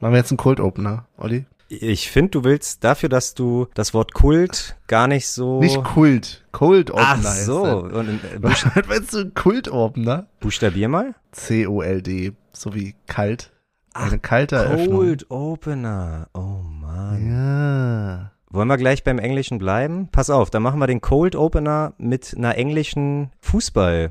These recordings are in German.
Machen wir jetzt einen Cold Opener, Olli? Ich finde, du willst dafür, dass du das Wort Kult gar nicht so. Nicht Kult. Cold Opener. Ach so. Und, äh, Was meinst du, Kult Opener? buchstabier mal. C-O-L-D. So wie kalt. Eine kalte Eröffnung. Cold Opener. Oh Mann. Ja. Wollen wir gleich beim Englischen bleiben? Pass auf, dann machen wir den Cold Opener mit einer englischen Fußball,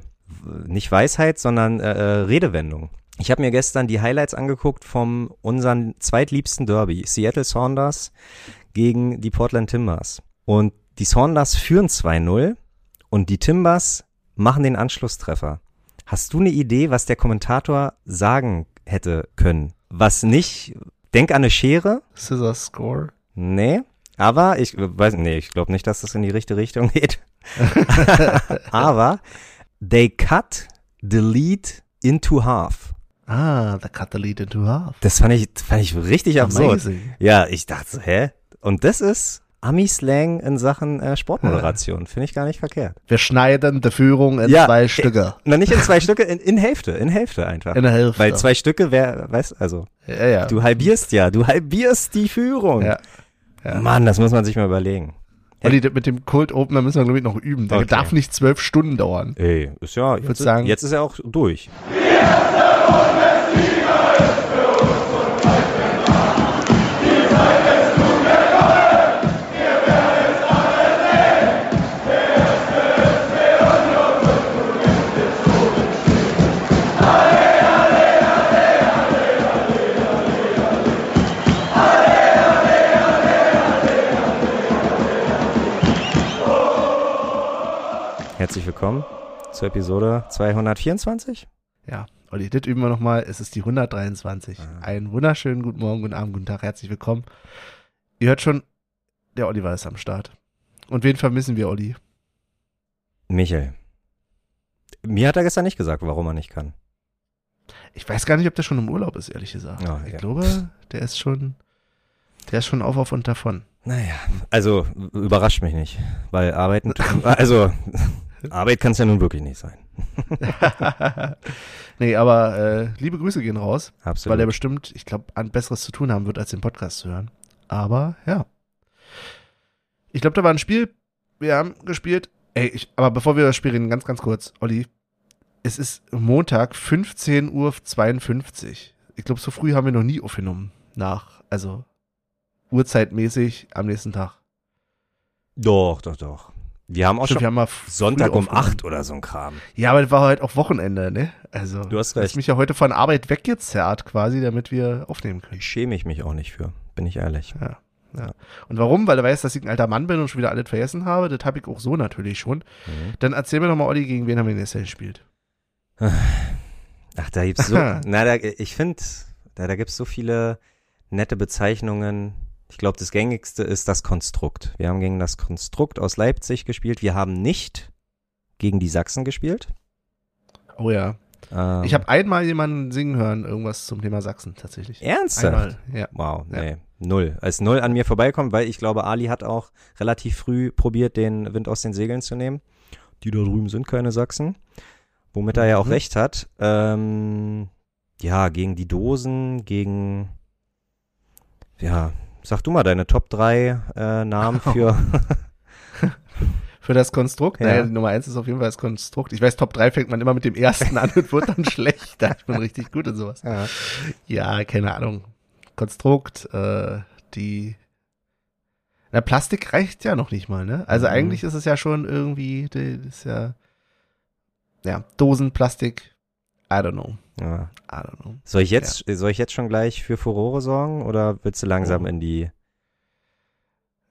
nicht Weisheit, sondern äh, äh, Redewendung. Ich habe mir gestern die Highlights angeguckt vom unseren zweitliebsten Derby, Seattle Saunders gegen die Portland Timbers. Und die Saunders führen 2-0 und die Timbers machen den Anschlusstreffer. Hast du eine Idee, was der Kommentator sagen hätte können? Was nicht? Denk an eine Schere. Scissor Score. Nee, aber ich weiß, nee, ich glaube nicht, dass das in die richtige Richtung geht. aber they cut the lead into half. Ah, the cut the lead into half. Das fand ich, fand ich richtig absurd. Amazing. Ja, ich dachte so, hä? Und das ist Ami-Slang in Sachen äh, Sportmoderation. Finde ich gar nicht verkehrt. Wir schneiden die Führung in Ja, zwei Stücke. Na, nicht in zwei Stücke, in, in Hälfte, in Hälfte einfach. In der Hälfte. Weil zwei Stücke wär, weißt, also, ja, ja. du halbierst ja, du halbierst die Führung. ja. ja. Mann, das muss man sich mal überlegen. Olli, mit dem Cold Opener müssen wir, glaube ich, noch üben. Der Okay. darf nicht zwölf Stunden dauern. Ey, ist ja, jetzt, ist- sagen- jetzt ist er auch durch. Herzlich willkommen zur Episode 224. Ja, Olli, das üben wir nochmal. Es ist die 123. Ah. Einen wunderschönen guten Morgen, guten Abend, guten Tag, herzlich willkommen. Ihr hört schon, der Oliver ist am Start. Und wen vermissen wir, Olli? Michael. Mir hat er gestern nicht gesagt, warum er nicht kann. Ich weiß gar nicht, ob der schon im Urlaub ist, ehrlich gesagt. Ah, ich ja. glaube, der ist schon, der ist schon auf, auf und davon. Naja, also überrascht mich nicht, weil arbeiten, also Arbeit kann es ja nun wirklich nicht sein. nee, aber äh, liebe Grüße gehen raus, Absolut. weil er bestimmt, ich glaube, an Besseres zu tun haben wird, als den Podcast zu hören. Aber ja. Ich glaube, da war ein Spiel. Wir haben gespielt. Ey, ich, aber bevor wir über das Spiel reden, ganz, ganz kurz, Olli. Es ist Montag, 15.52 Uhr. Ich glaube, so früh haben wir noch nie aufgenommen. Nach, also Uhrzeitmäßig am nächsten Tag. doch, doch, doch. Wir haben auch Stimmt, wir schon haben Sonntag um. 8 oder so ein Kram. Ja, aber das war halt auch Wochenende, ne? Also, Du hast du recht. hast mich ja heute von Arbeit weggezerrt quasi, damit wir aufnehmen können. Ich schäme ich mich auch nicht für, bin ich ehrlich. Ja. Ja. Und warum? Weil er weiß, dass ich ein alter Mann bin und schon wieder alles vergessen habe. Das habe ich auch so natürlich schon. Mhm. Dann erzähl mir doch mal, Olli, gegen wen haben wir jetzt denn gespielt? Ach, da gibt's so, na, da, ich finde, da, da gibt's so viele nette Bezeichnungen. Ich glaube, das gängigste ist das Konstrukt. Wir haben gegen das Konstrukt aus Leipzig gespielt. Wir haben nicht gegen die Sachsen gespielt. Oh ja. Ähm, Ich habe einmal jemanden singen hören, irgendwas zum Thema Sachsen tatsächlich. ernsthaft. Einmal, ja. Wow, Ja. nee, null. Als null an mir vorbeikommt, weil ich glaube, Ali hat auch relativ früh probiert, den Wind aus den Segeln zu nehmen. Die da drüben sind keine Sachsen. Womit er ja auch Mhm. recht hat. Ähm, ja, gegen die Dosen, gegen, ja, sag du mal deine Top 3 äh, Namen für, Für das Konstrukt? Ja. Naja, Nummer eins ist auf jeden Fall das Konstrukt. Ich weiß, Top 3 fängt man immer mit dem ersten an und wird dann schlechter. Ich bin richtig gut in sowas. ja. Ja, keine Ahnung. Konstrukt, äh, die. Na, Plastik reicht ja noch nicht mal, ne? Also Mhm. eigentlich ist es ja schon irgendwie, das ist ja. Ja, Dosen, Plastik. I don't know. ja. I don't know. Soll ich jetzt, soll ich jetzt schon gleich für Furore sorgen oder willst du langsam Oh. in die,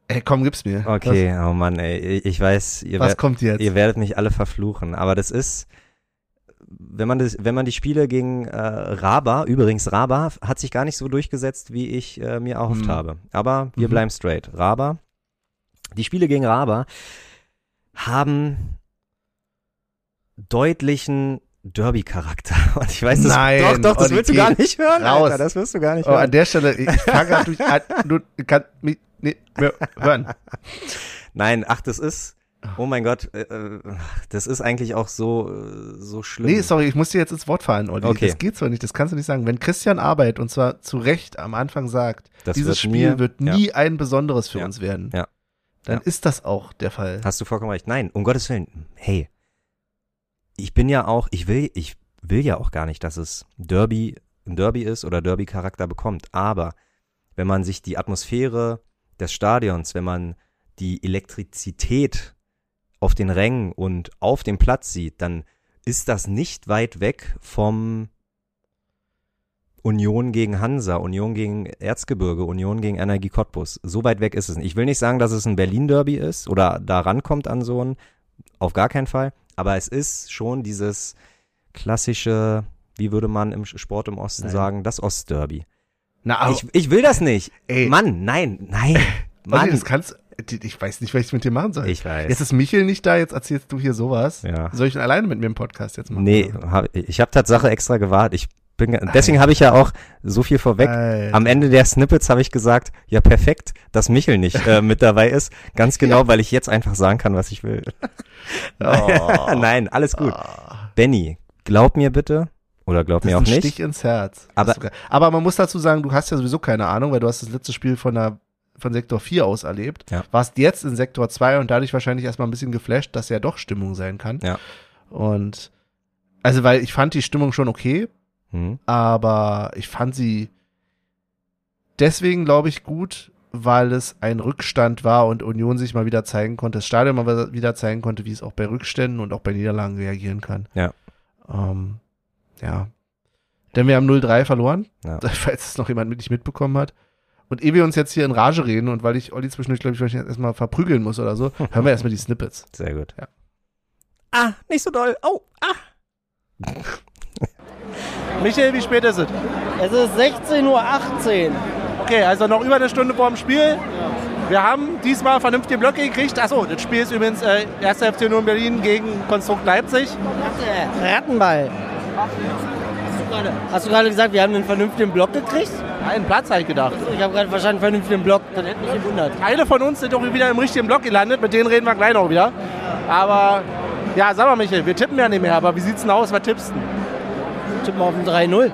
Ey, komm, gib's mir. okay, oh Mann, ey, ich weiß, ihr Was, was werdet, kommt jetzt? Ihr werdet mich alle verfluchen, aber das ist, wenn man das, wenn man die Spiele gegen äh, Raba, übrigens Raba hat sich gar nicht so durchgesetzt, wie ich äh, mir erhofft Mhm. habe. Aber wir Mhm. bleiben straight. Raba, die Spiele gegen Raba haben deutlichen Derby-Charakter. Und ich weiß, das, Nein, doch, doch, das willst du gar nicht hören, raus. Alter, das wirst du gar nicht oh, an hören. der Stelle, ich fange durch. ah, du kannst mich nicht mehr hören. Nein, ach, das ist, Oh mein Gott, äh, äh, das ist eigentlich auch so, äh, so schlimm. Nee, sorry, ich muss dir jetzt ins Wort fallen, Olli. Okay. Das geht so nicht, das kannst du nicht sagen. Wenn Christian Arbeit, und zwar zu Recht am Anfang sagt, Das dieses wird Spiel mir- wird nie ein besonderes für Ja. uns werden, Ja. dann Ja. ist das auch der Fall. Hast du vollkommen recht. Nein, um Gottes Willen. Hey, ich bin ja auch, ich will, ich will ja auch gar nicht, dass es Derby, ein Derby ist oder Derby-Charakter bekommt. Aber wenn man sich die Atmosphäre des Stadions, wenn man die Elektrizität auf den Rängen und auf dem Platz sieht, dann ist das nicht weit weg vom Union gegen Hansa, Union gegen Erzgebirge, Union gegen Energie Cottbus. So weit weg ist es. Ich will nicht sagen, dass es ein Berlin-Derby ist oder da rankommt an so ein, auf gar keinen Fall. Aber es ist schon dieses klassische, wie würde man im Sport im Osten Nein. sagen, das Ostderby. Na, aber, Ich, ich will das nicht. ey, Mann, nein, nein. Olli, Mann. das kannst, ich weiß nicht, was ich mit dir machen soll. Ich weiß. Jetzt ist Michel nicht da, jetzt erzählst du hier sowas. ja. Soll ich alleine mit mir im Podcast jetzt machen? Nee, hab, ich habe Tatsache extra gewartet. Ich bin, deswegen habe ich ja auch so viel vorweg. Alter. Am Ende der Snippets habe ich gesagt, ja perfekt, dass Michel nicht äh, mit dabei ist. Ganz genau, weil ich jetzt einfach sagen kann, was ich will. Oh. Nein, alles gut. Ah. Benny, glaub mir bitte. Oder glaub Das mir auch nicht. Stich ins Herz. Aber- aber man muss dazu sagen, du hast ja sowieso keine Ahnung, weil du hast das letzte Spiel von der von Sektor 4 aus erlebt. Ja. Warst jetzt in Sektor 2 und dadurch wahrscheinlich erstmal ein bisschen geflasht, dass ja doch Stimmung sein kann. Ja. Und also weil ich fand die Stimmung schon okay, Hm? aber ich fand sie deswegen, glaube ich, gut, weil es ein Rückstand war und Union sich mal wieder zeigen konnte, das Stadion mal wieder zeigen konnte, wie es auch bei Rückständen und auch bei Niederlagen reagieren kann. Ja. Ähm, ja. Denn wir haben 0-3 verloren, Ja. falls es noch jemand mit nicht mitbekommen hat. Und ehe wir uns jetzt hier in Rage reden und weil ich Olli zwischendurch, glaube ich, erstmal verprügeln muss oder so, hören wir erstmal die Snippets. Sehr gut. Ja. Ah, nicht so doll. Oh, ah. Michael, wie spät ist es? Es ist 16.18 Uhr. Okay, also noch über eine Stunde vor dem Spiel. Wir haben diesmal vernünftige Blöcke gekriegt. Achso, das Spiel ist übrigens äh, 1. FC Union Berlin gegen Konstrukt Leipzig. Rattenball. Hast du gerade- gesagt, wir haben einen vernünftigen Block gekriegt? Einen Platz halt gedacht. Ich habe gerade verstanden, vernünftigen Block. Das hätte mich gewundert. Teile von uns sind doch wieder im richtigen Block gelandet. Mit denen reden wir gleich noch wieder. Aber ja, sag mal, Michael, wir tippen ja nicht mehr. Aber wie sieht's denn aus? Was tippst du? Tippen auf ein 3-0.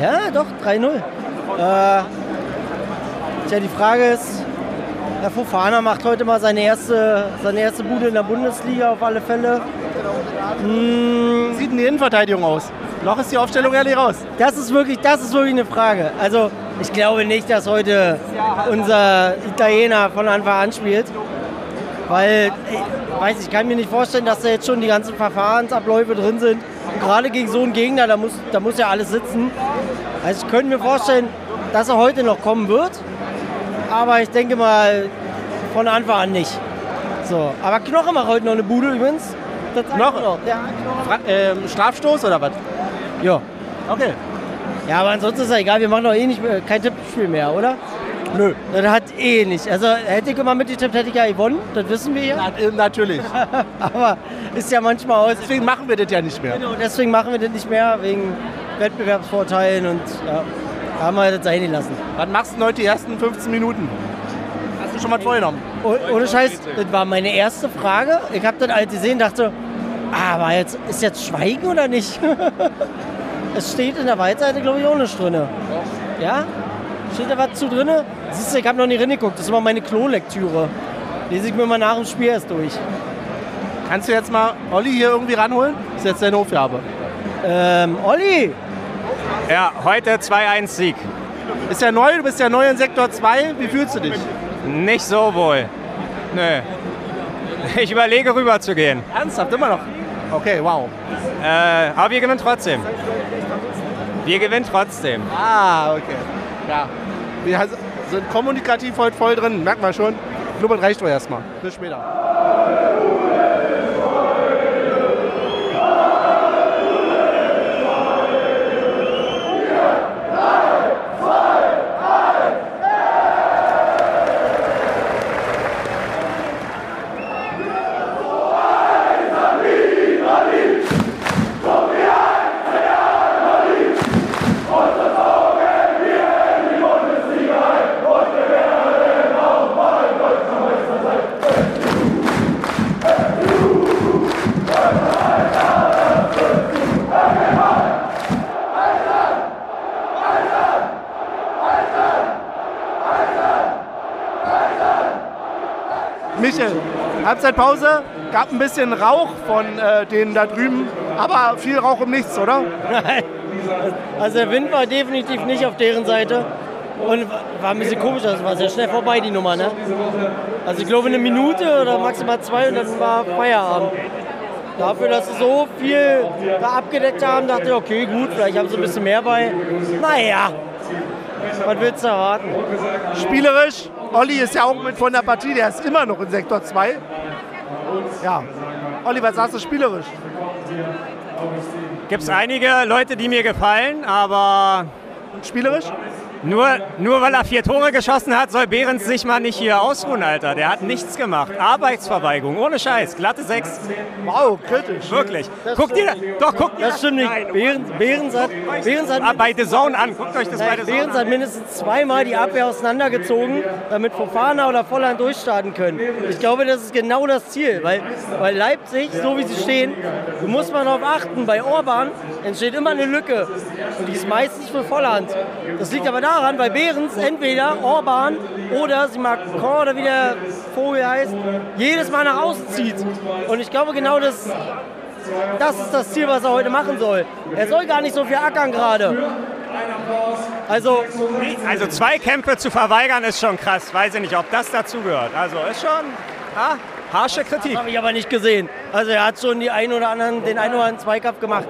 Ja, doch, 3-0. Äh, tja, die Frage ist, Herr Fofana macht heute mal seine erste, seine erste Bude in der Bundesliga auf alle Fälle. Wie sieht denn die Innenverteidigung aus? Noch ist die Aufstellung ehrlich raus. Das ist wirklich, das ist wirklich eine Frage. Also ich glaube nicht, dass heute unser Italiener von Anfang an spielt. Weil, ich weiß, ich kann mir nicht vorstellen, dass da jetzt schon die ganzen Verfahrensabläufe drin sind. Gerade gegen so einen Gegner, da muss, da muss ja alles sitzen. Also ich könnte mir vorstellen, dass er heute noch kommen wird. Aber ich denke mal, von Anfang an nicht. So, aber Knoche macht heute noch eine Bude übrigens. Das Knoche? noch. Ja, Knoche. Fra ähm, Strafstoß oder was? Ja. Okay. Ja, aber ansonsten ist ja egal, wir machen doch eh nicht mehr, kein Tippspiel mehr, oder? Nö. Das hat eh nicht. Also hätte ich immer mitgetippt, hätte ich ja gewonnen, das wissen wir ja. Na, äh, natürlich. Aber ist ja manchmal aus. Deswegen machen wir das ja nicht mehr. Genau, deswegen machen wir das nicht mehr, wegen Wettbewerbsvorteilen und ja, da haben wir das sein lassen. Was machst du denn heute die ersten 15 Minuten? Hast du schon mal vorgenommen? Oh, ohne Scheiß, das war meine erste Frage. Ich habe das halt gesehen, dachte, ah, aber jetzt ist jetzt Schweigen oder nicht? es steht in der Waldseite, glaube ich, nicht drin. Ja? Steht da was zu drin? Siehst du, ich habe noch nie reingeguckt. Das ist immer meine Klolektüre. Lese ich mir mal nach dem Spiel erst durch. Kannst du jetzt mal Olli hier irgendwie ranholen? Das ist jetzt deine Aufgabe. Ähm, Olli, Ja, heute 2-1-Sieg. Ist ja neu, du bist ja neu in Sektor 2. Wie fühlst du dich? Nicht so wohl. Nö. Ich überlege rüber zu gehen. Ernsthaft, immer noch? Okay, wow. Äh, aber wir gewinnen trotzdem. Wir gewinnen trotzdem. Ah, okay. Ja. Wir sind kommunikativ heute voll drin, merkt man schon. Blubbern reicht doch erstmal. Bis später. Halbzeitpause, gab ein bisschen Rauch von äh, denen da drüben, aber viel Rauch um nichts, oder? Nein. Also der Wind war definitiv nicht auf deren Seite. Und war ein bisschen komisch, das war sehr schnell vorbei, die Nummer. Ne? Also ich glaube eine Minute oder maximal zwei und dann war Feierabend. Dafür, dass sie so viel da abgedeckt haben, dachte ich, okay, gut, vielleicht haben sie ein bisschen mehr bei. Naja, was willst du erwarten? Spielerisch, Olli ist ja auch mit von der Partie, der ist immer noch in Sektor 2. Ja, was sagst du spielerisch? Gibt es einige Leute, die mir gefallen, aber Und spielerisch? Nur, nur weil er vier Tore geschossen hat, soll Behrens sich mal nicht hier ausruhen, Alter. Der hat nichts gemacht. Arbeitsverweigerung, ohne Scheiß. Glatte Sechs. Wow, kritisch. Wirklich. Das guck dir, stimmt. doch, guck dir Das stimmt nicht. Nein, Behrens, Behrens hat, Behrens hat, Ah, bei The Zone an. Guckt euch das bei The Zone Behrens hat an. mindestens zweimal die Abwehr auseinandergezogen, damit Fofana oder Volland durchstarten können. Ich glaube, das ist genau das Ziel, weil, weil Leipzig, so wie sie stehen, muss man darauf achten, bei Orban entsteht immer eine Lücke und die ist meistens für Volland. Das liegt aber daran, weil Behrens entweder Orban oder sie Macron oder wie der Vogel heißt, jedes Mal nach außen zieht. Und ich glaube genau das, das ist das Ziel, was er heute machen soll. Er soll gar nicht so viel ackern gerade. Also, Also zwei Kämpfe zu verweigern ist schon krass. Weiß ich nicht, ob das dazugehört. Also ist schon ah, harsche Kritik. habe ich aber nicht gesehen. Also er hat schon die ein oder anderen, den einen oder anderen Zweikampf gemacht.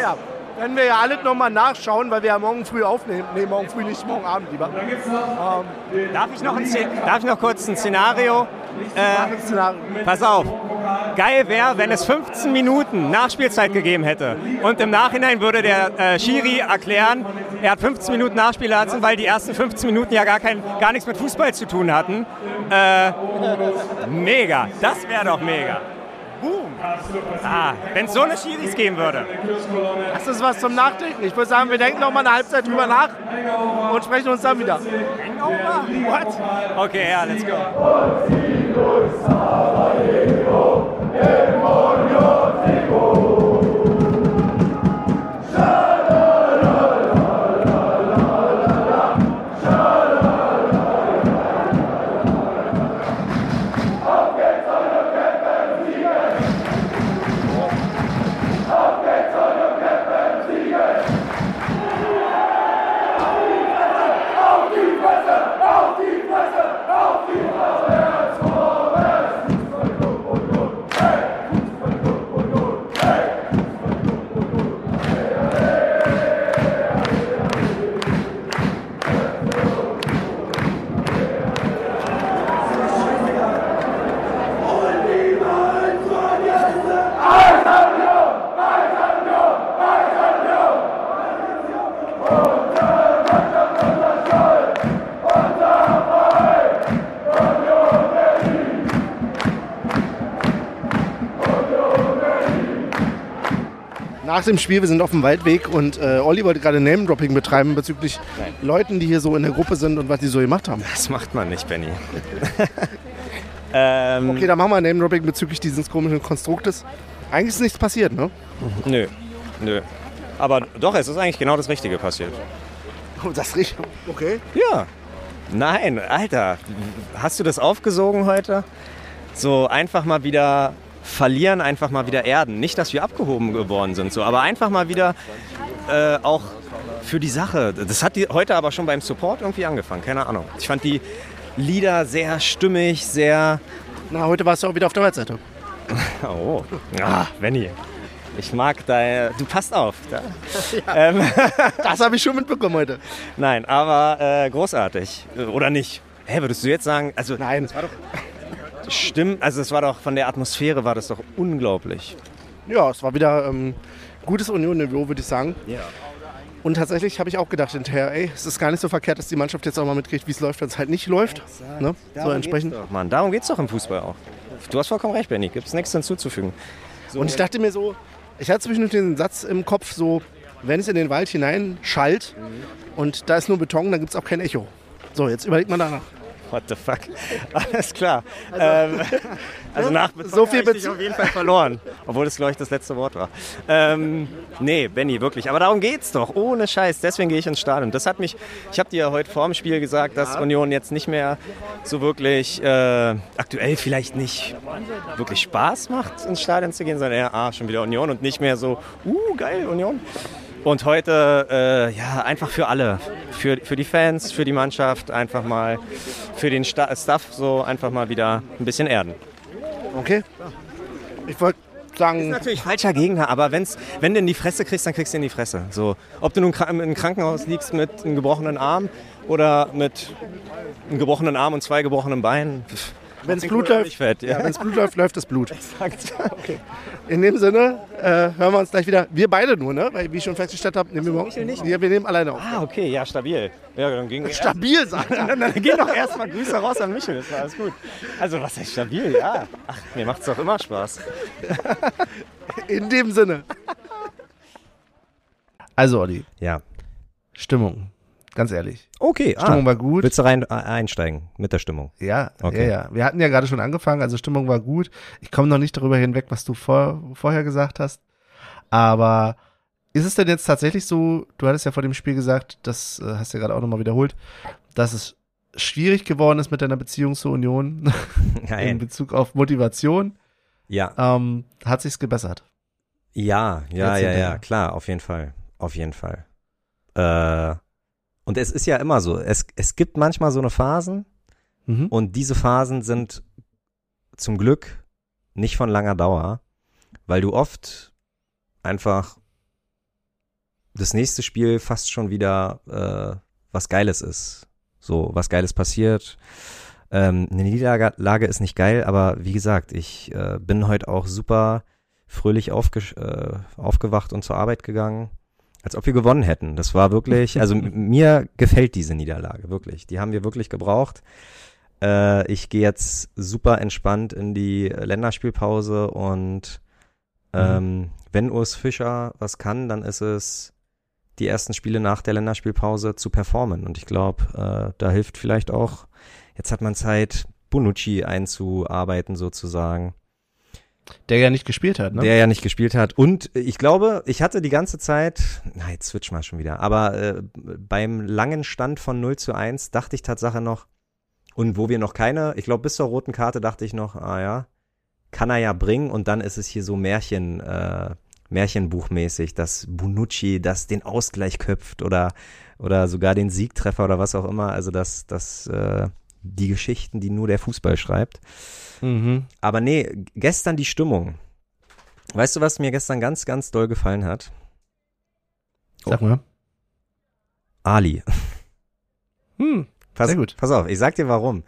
Ja, werden wir ja alle nochmal nachschauen, weil wir ja morgen früh aufnehmen. Nee, morgen früh nicht, morgen Abend lieber. Ähm, Darf ich noch, ein, darf ich noch kurz ein Szenario? Äh, Szenario. pass auf. Geil wäre, wenn es 15 Minuten Nachspielzeit gegeben hätte. Und im Nachhinein würde der äh, Schiri erklären, er hat 15 Minuten Nachspielzeit, weil die ersten 15 Minuten ja gar, kein, gar nichts mit Fußball zu tun hatten. Äh, mega. Das wäre doch mega. Boom. Ah, wenn es so eine Schiris geben würde. Das ist was zum Nachdenken. Ich würde sagen, wir denken noch mal eine Halbzeit drüber nach und sprechen uns dann wieder. Hangover? What? Okay, ja, let's go. Nach dem Spiel, wir sind auf dem Waldweg und äh, Olli wollte gerade Name-Dropping betreiben bezüglich Leuten, die hier so in der Gruppe sind und was die so gemacht haben. Das macht man nicht, Benny. ähm, Okay, dann machen wir Name-Dropping bezüglich dieses komischen Konstruktes. Eigentlich ist nichts passiert, ne? Nö, nö. Aber doch, es ist eigentlich genau das Richtige passiert. Oh, das riecht. Okay. Ja. Nein, Alter, hast du das aufgesogen heute? So einfach mal wieder verlieren, einfach mal wieder erden. Nicht, dass wir abgehoben geworden sind, so, aber einfach mal wieder äh, auch für die Sache. Das hat die, heute aber schon beim Support irgendwie angefangen, keine Ahnung. Ich fand die Lieder sehr stimmig, sehr. Na, heute warst du auch wieder auf der Webseite. Oh, ah, Benny. Ich mag da. Du passt auf. Da. Ähm, Das habe ich schon mitbekommen heute. nein, aber äh, großartig. Oder nicht? Hä, würdest du jetzt sagen, also Nein. Stimmt, also es war doch von der Atmosphäre war das doch unglaublich. Ja, es war wieder ähm, gutes Union-Niveau, würde ich sagen. Ja. Und tatsächlich habe ich auch gedacht hinterher, ey, es ist gar nicht so verkehrt, dass die Mannschaft jetzt auch mal mitkriegt, wie es läuft, wenn es halt nicht läuft. Ne? So entsprechend. Doch, Mann, darum geht's doch im Fußball auch. Du hast vollkommen recht, Benny. Gibt's nichts hinzuzufügen. Und ich dachte mir so, ich hatte zwischendurch den Satz im Kopf, so, wenn es in den Wald hinein schallt und da ist nur Beton, dann gibt es auch kein Echo. So, jetzt überlegt man danach. What the fuck? Alles klar. Ähm, also nach So viel Bezug- auf jeden Fall verloren. Obwohl das, glaube ich, das letzte Wort war. Ähm, nee, Benny, wirklich. Aber darum geht's doch. Ohne Scheiß. Deswegen gehe ich ins Stadion. Das hat mich, ich habe dir heute vor dem Spiel gesagt, dass Union jetzt nicht mehr so wirklich, äh, aktuell vielleicht nicht wirklich Spaß macht, ins Stadion zu gehen, sondern eher, ah, schon wieder Union und nicht mehr so, uh, geil, Union. Und heute, äh, ja, einfach für alle. Für, für die Fans, für die Mannschaft, einfach mal für den Sta Staff so einfach mal wieder ein bisschen erden. Okay. Ich wollte Ist sagen, natürlich falscher Gegner, aber wenn's, wenn du in die Fresse kriegst, dann kriegst du in die Fresse. So, ob du nun im Krankenhaus liegst mit einem gebrochenen Arm oder mit einem gebrochenen Arm und zwei gebrochenen Beinen. wenn es Blut läuft, ja. ja, wenn's Blut läuft, läuft das Blut. Exakt. In dem Sinne äh, hören wir uns gleich wieder. Wir beide nur, ne? Weil, wie ich schon festgestellt habe, nehmen wir morgen. Michel nicht? Ja, wir nehmen alleine auf. Ah, okay, ja, stabil. Ja, dann ging Stabil, sagt er. Dann, dann gehen doch erstmal Grüße raus an Michel, das war alles gut. Also, was heißt stabil? Ja. Ach, mir macht's doch immer Spaß. In dem Sinne. Also, Olli, Ja. Stimmung. Ganz ehrlich. Okay, Stimmung ah, war gut. willst du rein äh, einsteigen mit der Stimmung? Ja, Okay. ja, ja. Wir hatten ja gerade schon angefangen, also Stimmung war gut. Ich komme noch nicht darüber hinweg, was du vor, vorher gesagt hast. Aber ist es denn jetzt tatsächlich so, du hattest ja vor dem Spiel gesagt, das äh, hast du ja gerade auch nochmal wiederholt, dass es schwierig geworden ist mit deiner Beziehung zur Union in Nein. Bezug auf Motivation. Ja. Ähm, hat sich's gebessert? Ja, ja, Jetzt ja, ja, klar, auf jeden Fall. Auf jeden Fall. Äh, und es ist ja immer so, es, es gibt manchmal so eine Phasen Mhm. und diese Phasen sind zum Glück nicht von langer Dauer, weil du oft einfach das nächste Spiel fast schon wieder äh, was Geiles ist. So, was Geiles passiert. Ähm, eine Niederlage ist nicht geil, aber wie gesagt, ich äh, bin heute auch super fröhlich aufge äh, aufgewacht und zur Arbeit gegangen, als ob wir gewonnen hätten. Das war wirklich, also mir gefällt diese Niederlage, wirklich. Die haben wir wirklich gebraucht. Äh, ich gehe jetzt super entspannt in die Länderspielpause und ähm, wenn Urs Fischer was kann, dann ist es die ersten Spiele nach der Länderspielpause zu performen. Und ich glaube, äh, da hilft vielleicht auch, jetzt hat man Zeit, Bonucci einzuarbeiten sozusagen Der ja nicht gespielt hat, ne? der ja nicht gespielt hat. Und ich glaube, ich hatte die ganze Zeit, na, jetzt switch mal schon wieder, aber äh, beim langen Stand von 0 zu 1 dachte ich Tatsache noch, und wo wir noch keine, ich glaube, bis zur roten Karte dachte ich noch, ah ja, kann er ja bringen und dann ist es hier so Märchen, äh, Märchenbuchmäßig, dass Bonucci das den Ausgleich köpft oder, oder sogar den Siegtreffer oder was auch immer. Also dass, dass äh, die Geschichten, die nur der Fußball schreibt. Mhm. Aber nee, gestern die Stimmung. Weißt du, was mir gestern ganz, ganz doll gefallen hat? Sag mal. Ali. Hm. Pass, Sehr gut. Pass auf, ich sag dir warum.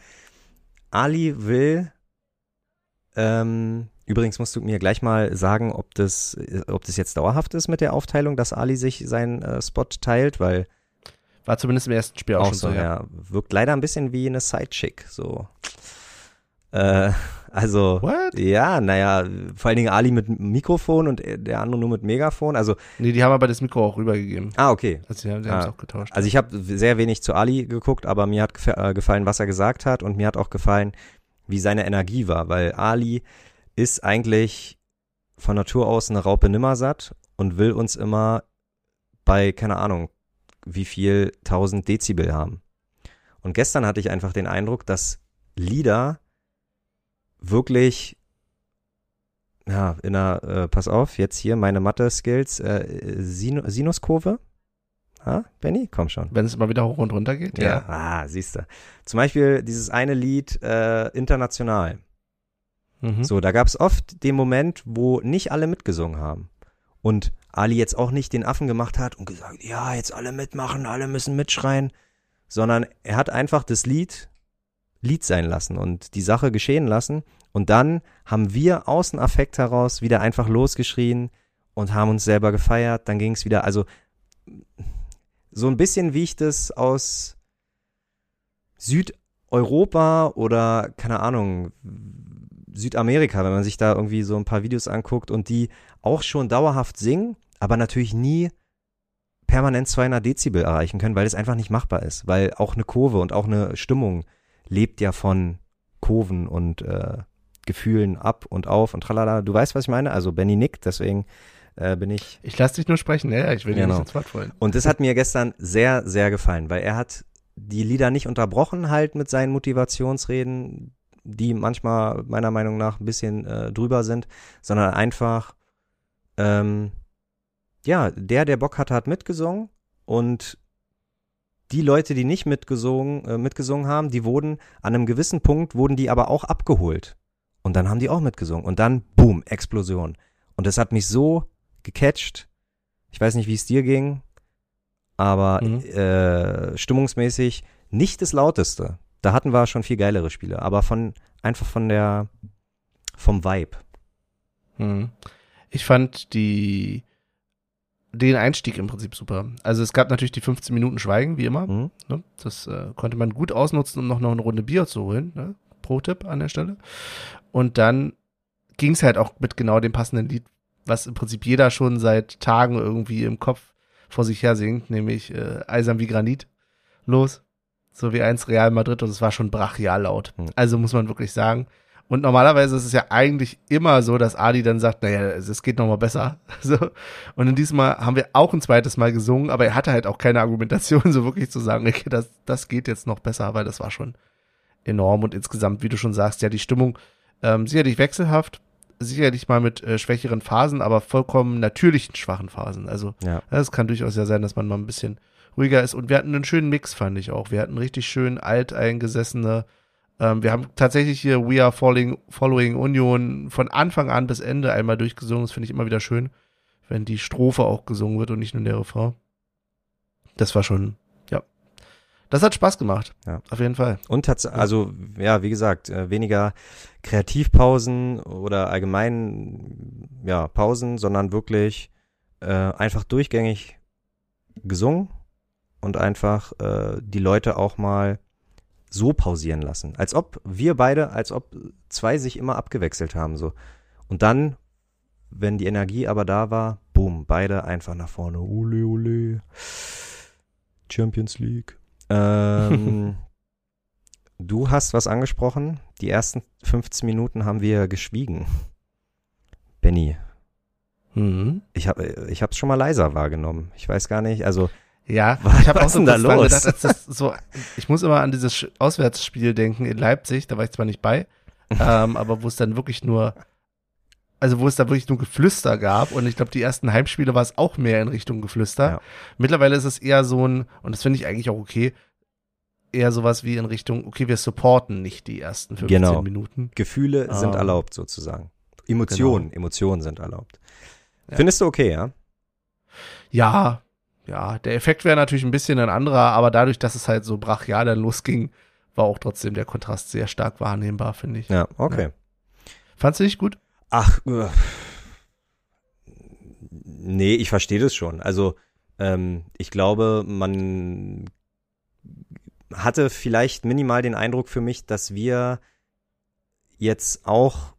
Ali will, ähm, übrigens musst du mir gleich mal sagen, ob das, äh, ob das jetzt dauerhaft ist mit der Aufteilung, dass Ali sich seinen äh, Spot teilt, weil War zumindest im ersten Spiel auch, auch schon so, so, ja. ja, wirkt leider ein bisschen wie eine Sidechick, so. Äh, also, What? ja, naja, vor allen Dingen Ali mit Mikrofon und der andere nur mit Megafon, also, Nee, die haben aber das Mikro auch rübergegeben. ah, okay, Also die haben Ah. es auch getauscht. Also ich habe sehr wenig zu Ali geguckt, aber mir hat gef äh, gefallen, was er gesagt hat und mir hat auch gefallen, wie seine Energie war, weil Ali ist eigentlich von Natur aus eine Raupe Nimmersatt und will uns immer bei, keine Ahnung, wie viel 1000 Dezibel haben. Und gestern hatte ich einfach den Eindruck, dass Lieder wirklich ja, in einer, äh, pass auf, jetzt hier meine Mathe-Skills, äh, Sin Sinuskurve. Ha, Benny? Komm schon. Wenn es immer wieder hoch und runter geht, Ja. Ah, siehst du. Zum Beispiel dieses eine Lied äh, international. Mhm. So, da gab es oft den Moment, wo nicht alle mitgesungen haben. Und Ali jetzt auch nicht den Affen gemacht hat und gesagt, ja, jetzt alle mitmachen, alle müssen mitschreien, sondern er hat einfach das Lied Lied sein lassen und die Sache geschehen lassen. Und dann haben wir aus dem Affekt heraus wieder einfach losgeschrien und haben uns selber gefeiert. Dann ging es wieder, also so ein bisschen wie ich das aus Südeuropa oder keine Ahnung, Südamerika, wenn man sich da irgendwie so ein paar Videos anguckt und die auch schon dauerhaft singen, aber natürlich nie permanent 200 Dezibel erreichen können, weil es einfach nicht machbar ist, weil auch eine Kurve und auch eine Stimmung lebt ja von Kurven und äh, Gefühlen ab und auf und tralala. Du weißt, was ich meine? Also Benny nickt, deswegen äh, bin ich. Ich lasse dich nur sprechen, ja, ich will dir Genau. nicht ins Wort fallen. Und das hat mir gestern sehr, sehr gefallen, weil er hat die Lieder nicht unterbrochen halt mit seinen Motivationsreden, die manchmal meiner Meinung nach ein bisschen äh, drüber sind, sondern einfach, ähm, ja, der, der Bock hatte, hat mitgesungen und die Leute, die nicht mitgesungen, äh, mitgesungen haben, die wurden an einem gewissen Punkt, wurden die aber auch abgeholt. Und dann haben die auch mitgesungen. Und dann, boom, Explosion. Und das hat mich so gecatcht. Ich weiß nicht, wie es dir ging, aber Mhm. äh, stimmungsmäßig nicht das lauteste. Da hatten wir schon viel geilere Spiele, aber von einfach von der vom Vibe. Hm. Ich fand die den Einstieg im Prinzip super. Also es gab natürlich die 15 Minuten Schweigen, wie immer. Hm? Ne? Das äh, konnte man gut ausnutzen, um noch, noch eine Runde Bier zu holen. Ne? Pro-Tipp an der Stelle. Und dann ging es halt auch mit genau dem passenden Lied, was im Prinzip jeder schon seit Tagen irgendwie im Kopf vor sich her singt, nämlich äh, Eisern wie Granit. Los. So wie eins Real Madrid und es war schon brachial laut. Hm. Also muss man wirklich sagen. Und normalerweise ist es ja eigentlich immer so, dass Adi dann sagt, naja, es geht noch mal besser. So. Und in diesem Mal haben wir auch ein zweites Mal gesungen, aber er hatte halt auch keine Argumentation, so wirklich zu sagen, okay, das, das geht jetzt noch besser, weil das war schon enorm und insgesamt, wie du schon sagst, ja, die Stimmung ähm, sicherlich wechselhaft, sicherlich mal mit äh, schwächeren Phasen, aber vollkommen natürlichen schwachen Phasen. Also Ja. es kann durchaus ja sein, dass man mal ein bisschen ruhiger ist. Und wir hatten einen schönen Mix, fand ich auch. Wir hatten richtig schön alteingesessene. Ähm, wir haben tatsächlich hier We Are Falling, Following Union von Anfang an bis Ende einmal durchgesungen. Das finde ich immer wieder schön, wenn die Strophe auch gesungen wird und nicht nur der Refrain. Das war schon, ja. Das hat Spaß gemacht. Ja. Auf jeden Fall. Und tats also ja, wie gesagt, äh, weniger Kreativpausen oder allgemein ja Pausen, sondern wirklich äh, einfach durchgängig gesungen und einfach äh, die Leute auch mal so pausieren lassen, als ob wir beide, als ob zwei sich immer abgewechselt haben so. Und dann, wenn die Energie aber da war, boom, beide einfach nach vorne, ole ole, Champions League. Ähm, du hast was angesprochen. Die ersten 15 Minuten haben wir geschwiegen. Benny, Mhm. ich habe ich hab's schon mal leiser wahrgenommen. Ich weiß gar nicht, also Ja, Was- ich habe auch so denn da los? gedacht, als das so, ich muss immer an dieses Auswärtsspiel denken in Leipzig, da war ich zwar nicht bei, ähm, aber wo es dann wirklich nur, also wo es da wirklich nur Geflüster gab und ich glaube, die ersten Heimspiele war es auch mehr in Richtung Geflüster. Ja. Mittlerweile ist es eher so ein, und das finde ich eigentlich auch okay, eher sowas wie in Richtung, okay, wir supporten nicht die ersten 15 Genau. Minuten. Gefühle sind Ah. erlaubt sozusagen. Emotionen, Emotionen sind erlaubt. Findest du okay, ja? Ja, ja, der Effekt wäre natürlich ein bisschen ein anderer, aber dadurch, dass es halt so brachial dann losging, war auch trotzdem der Kontrast sehr stark wahrnehmbar, finde ich. Ja, okay. Fandst du nicht gut? Ach, äh, nee, ich verstehe das schon. Also, ähm, ich glaube, man hatte vielleicht minimal den Eindruck für mich, dass wir jetzt auch,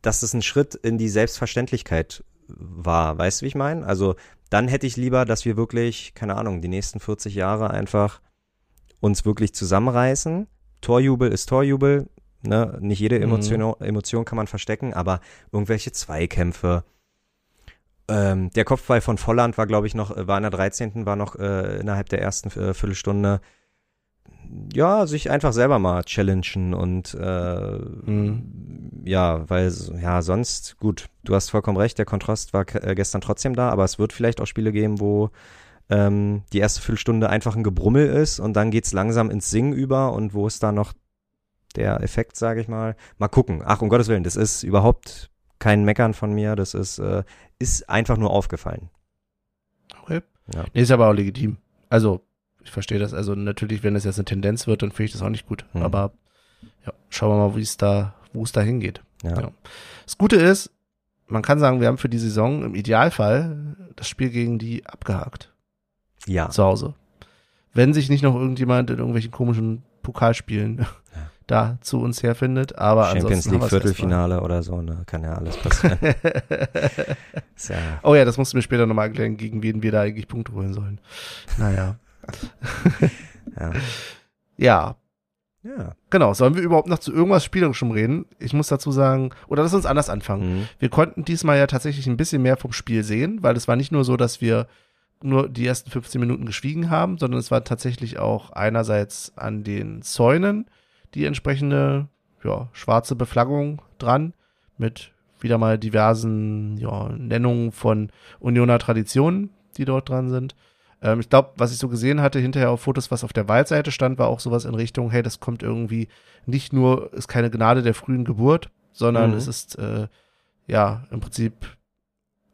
dass es ein Schritt in die Selbstverständlichkeit war. Weißt du, wie ich meine? Also, dann hätte ich lieber, dass wir wirklich, keine Ahnung, die nächsten 40 Jahre einfach uns wirklich zusammenreißen. Torjubel ist Torjubel. Ne? Nicht jede Mhm. Emotion, Emotion kann man verstecken, aber irgendwelche Zweikämpfe. Ähm, der Kopfball von Volland war, glaube ich, noch, äh, war in der 13. war noch äh, innerhalb der ersten äh, Viertelstunde. Ja, sich einfach selber mal challengen und äh, Mhm. ja, weil ja sonst gut, du hast vollkommen recht, der Kontrast war äh, gestern trotzdem da, aber es wird vielleicht auch Spiele geben, wo ähm, die erste Viertelstunde einfach ein Gebrummel ist und dann geht's langsam ins Singen über und wo ist da noch der Effekt, sage ich mal. Mal gucken. Ach, um Gottes Willen, das ist überhaupt kein Meckern von mir, das ist, äh, ist einfach nur aufgefallen. Okay. Ja. Nee, ist aber auch legitim. Also, ich verstehe das. Also natürlich, wenn es jetzt eine Tendenz wird, dann finde ich das auch nicht gut. Mhm. Aber ja, schauen wir mal, wie es da, wo es da hingeht. Ja. Ja. Das Gute ist, man kann sagen, wir haben für die Saison im Idealfall das Spiel gegen die abgehakt. Ja. zu Hause. Wenn sich nicht noch irgendjemand in irgendwelchen komischen Pokalspielen da zu uns herfindet, aber Champions ansonsten League Viertelfinale oder so, ne? Kann ja alles passieren. ja, oh ja, das musst du mir später nochmal erklären, gegen wen wir da eigentlich Punkte holen sollen. Naja. ja. Ja. Ja. Genau, sollen wir überhaupt noch zu irgendwas Spielerischem reden? Ich muss dazu sagen, oder lass uns anders anfangen. Mhm. Wir konnten diesmal ja tatsächlich ein bisschen mehr vom Spiel sehen, weil es war nicht nur so, dass wir nur die ersten 15 Minuten geschwiegen haben, sondern es war tatsächlich auch einerseits an den Zäunen die entsprechende ja, schwarze Beflaggung dran mit wieder mal diversen ja, Nennungen von Unioner Traditionen, die dort dran sind. Ähm, ich glaube, was ich so gesehen hatte hinterher auf Fotos, was auf der Waldseite stand, war auch sowas in Richtung, hey, das kommt irgendwie nicht nur, ist keine Gnade der frühen Geburt, sondern Mhm. es ist äh, ja im Prinzip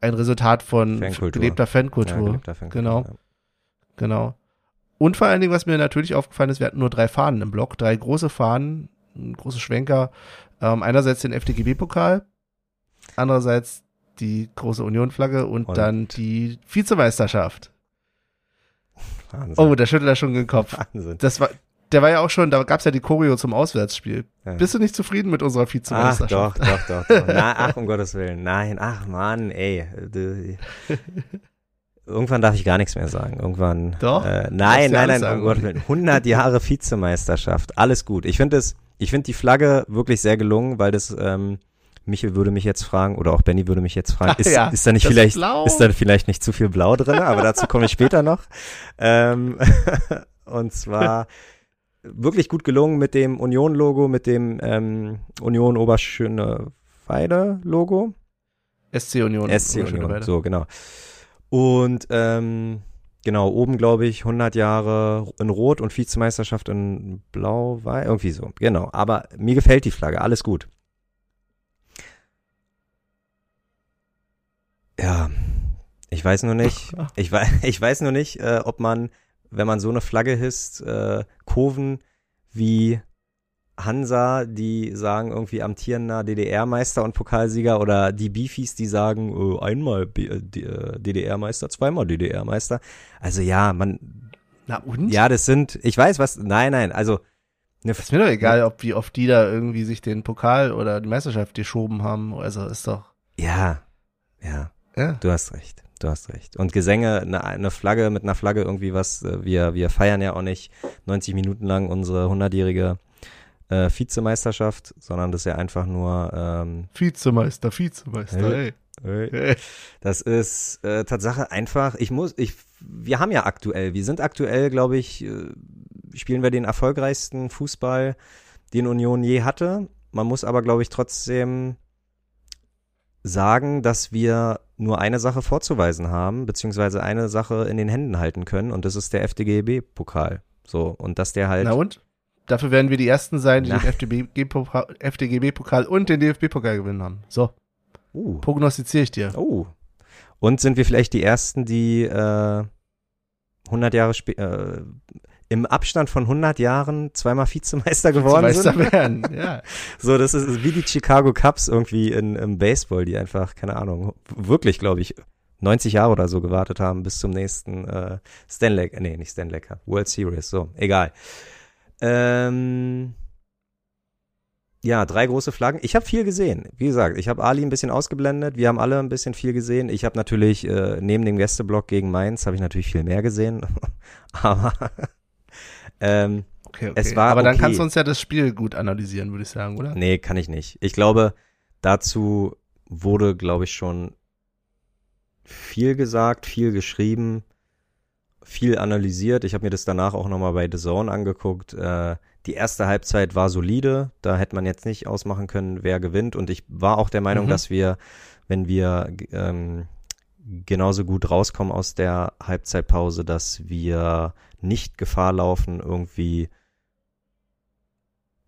ein Resultat von Fankultur. gelebter Fankultur. Ja, gelebter Fankultur, Genau. ja. Genau. Und vor allen Dingen, was mir natürlich aufgefallen ist, wir hatten nur drei Fahnen im Block, drei große Fahnen, ein große Schwenker. Ähm, einerseits den FDGB-Pokal, andererseits die große Union-Flagge und, Und- dann die Vizemeisterschaft. Wahnsinn. Oh, da schüttelt er schon den Kopf. Wahnsinn. Das war, der war ja auch schon, da gab's ja die Choreo zum Auswärtsspiel. Ja. Bist du nicht zufrieden mit unserer Ach, Vizemeisterschaft? doch, doch, doch. doch. Na, ach, um Gottes Willen. Nein, ach, Mann, ey. Irgendwann darf ich gar nichts mehr sagen. Irgendwann. Doch, Äh, nein, nein, nein, sagen, um Gottes Willen. 100 Jahre Vizemeisterschaft. Alles gut. Ich finde es, ich finde die Flagge wirklich sehr gelungen, weil das, ähm, Michel würde mich jetzt fragen, oder auch Benny würde mich jetzt fragen, ist, ja, ist da nicht vielleicht, Blau. ist da vielleicht nicht zu viel Blau drin, aber dazu komme ich später noch. Ähm, und zwar wirklich gut gelungen mit dem Union-Logo, mit dem ähm, Union Oberschöne Weide-Logo. SC Union. SC Union, so genau. Und ähm, genau, oben glaube ich 100 Jahre in Rot und Vizemeisterschaft in Blau, Weiß, irgendwie so, genau. Aber mir gefällt die Flagge, alles gut. Ja, ich weiß nur nicht, ich weiß, ich weiß nur nicht, äh, ob man, wenn man so eine Flagge hisst, äh, Kurven wie Hansa, die sagen irgendwie amtierender DDR-Meister und Pokalsieger oder die Beefies, die sagen äh, einmal äh, D- äh, DDR-Meister, zweimal DDR-Meister. Also ja, man, Na und? ja, das sind, ich weiß was, nein, nein, also eine, Ist mir doch egal, ob wie oft die da irgendwie sich den Pokal oder die Meisterschaft geschoben haben. Also ist doch. ja, ja, Ja. du hast recht, du hast recht. Und Gesänge, eine, eine Flagge mit einer Flagge irgendwie was, äh, wir, wir feiern ja auch nicht 90 Minuten lang unsere 100-jährige äh, Vizemeisterschaft, sondern das ist ja einfach nur, ähm, Vizemeister, Vizemeister, Hey. ey. Das ist äh, Tatsache einfach, ich muss, ich, wir haben ja aktuell, wir sind aktuell, glaube ich, äh, spielen wir den erfolgreichsten Fußball, den Union je hatte. Man muss aber, glaube ich, trotzdem sagen, dass wir nur eine Sache vorzuweisen haben, beziehungsweise eine Sache in den Händen halten können, und das ist der FDGB-Pokal. So, und dass der halt. Na und? Dafür werden wir die Ersten sein, die Na. den FDGB-Pokal und den DFB-Pokal gewinnen haben. So, uh, prognostiziere ich dir. Oh. Und sind wir vielleicht die Ersten, die äh, 100 Jahre später, äh, im Abstand von 100 Jahren zweimal Vizemeister geworden Vizemeister sind? werden, ja. So, das ist wie die Chicago Cubs irgendwie in, im Baseball, die einfach, keine Ahnung, wirklich, glaube ich, 90 Jahre oder so gewartet haben bis zum nächsten äh, Stanley, äh, nee, nicht Stanley Cup, World Series, so, egal. Ähm, ja, drei große Flaggen. Ich habe viel gesehen. Wie gesagt, ich habe Ali ein bisschen ausgeblendet. Wir haben alle ein bisschen viel gesehen. Ich habe natürlich äh, neben dem Gästeblock gegen Mainz habe ich natürlich viel mehr gesehen. Aber ähm, Okay, okay. Es war Aber dann okay. kannst du uns ja das Spiel gut analysieren, würde ich sagen, oder? Nee, kann ich nicht. Ich glaube, dazu wurde, glaube ich, schon viel gesagt, viel geschrieben, viel analysiert. Ich habe mir das danach auch nochmal bei The Zone angeguckt. Äh, die erste Halbzeit war solide. Da hätte man jetzt nicht ausmachen können, wer gewinnt. Und ich war auch der Meinung, Mhm. dass wir, wenn wir ähm, genauso gut rauskommen aus der Halbzeitpause, dass wir nicht Gefahr laufen, irgendwie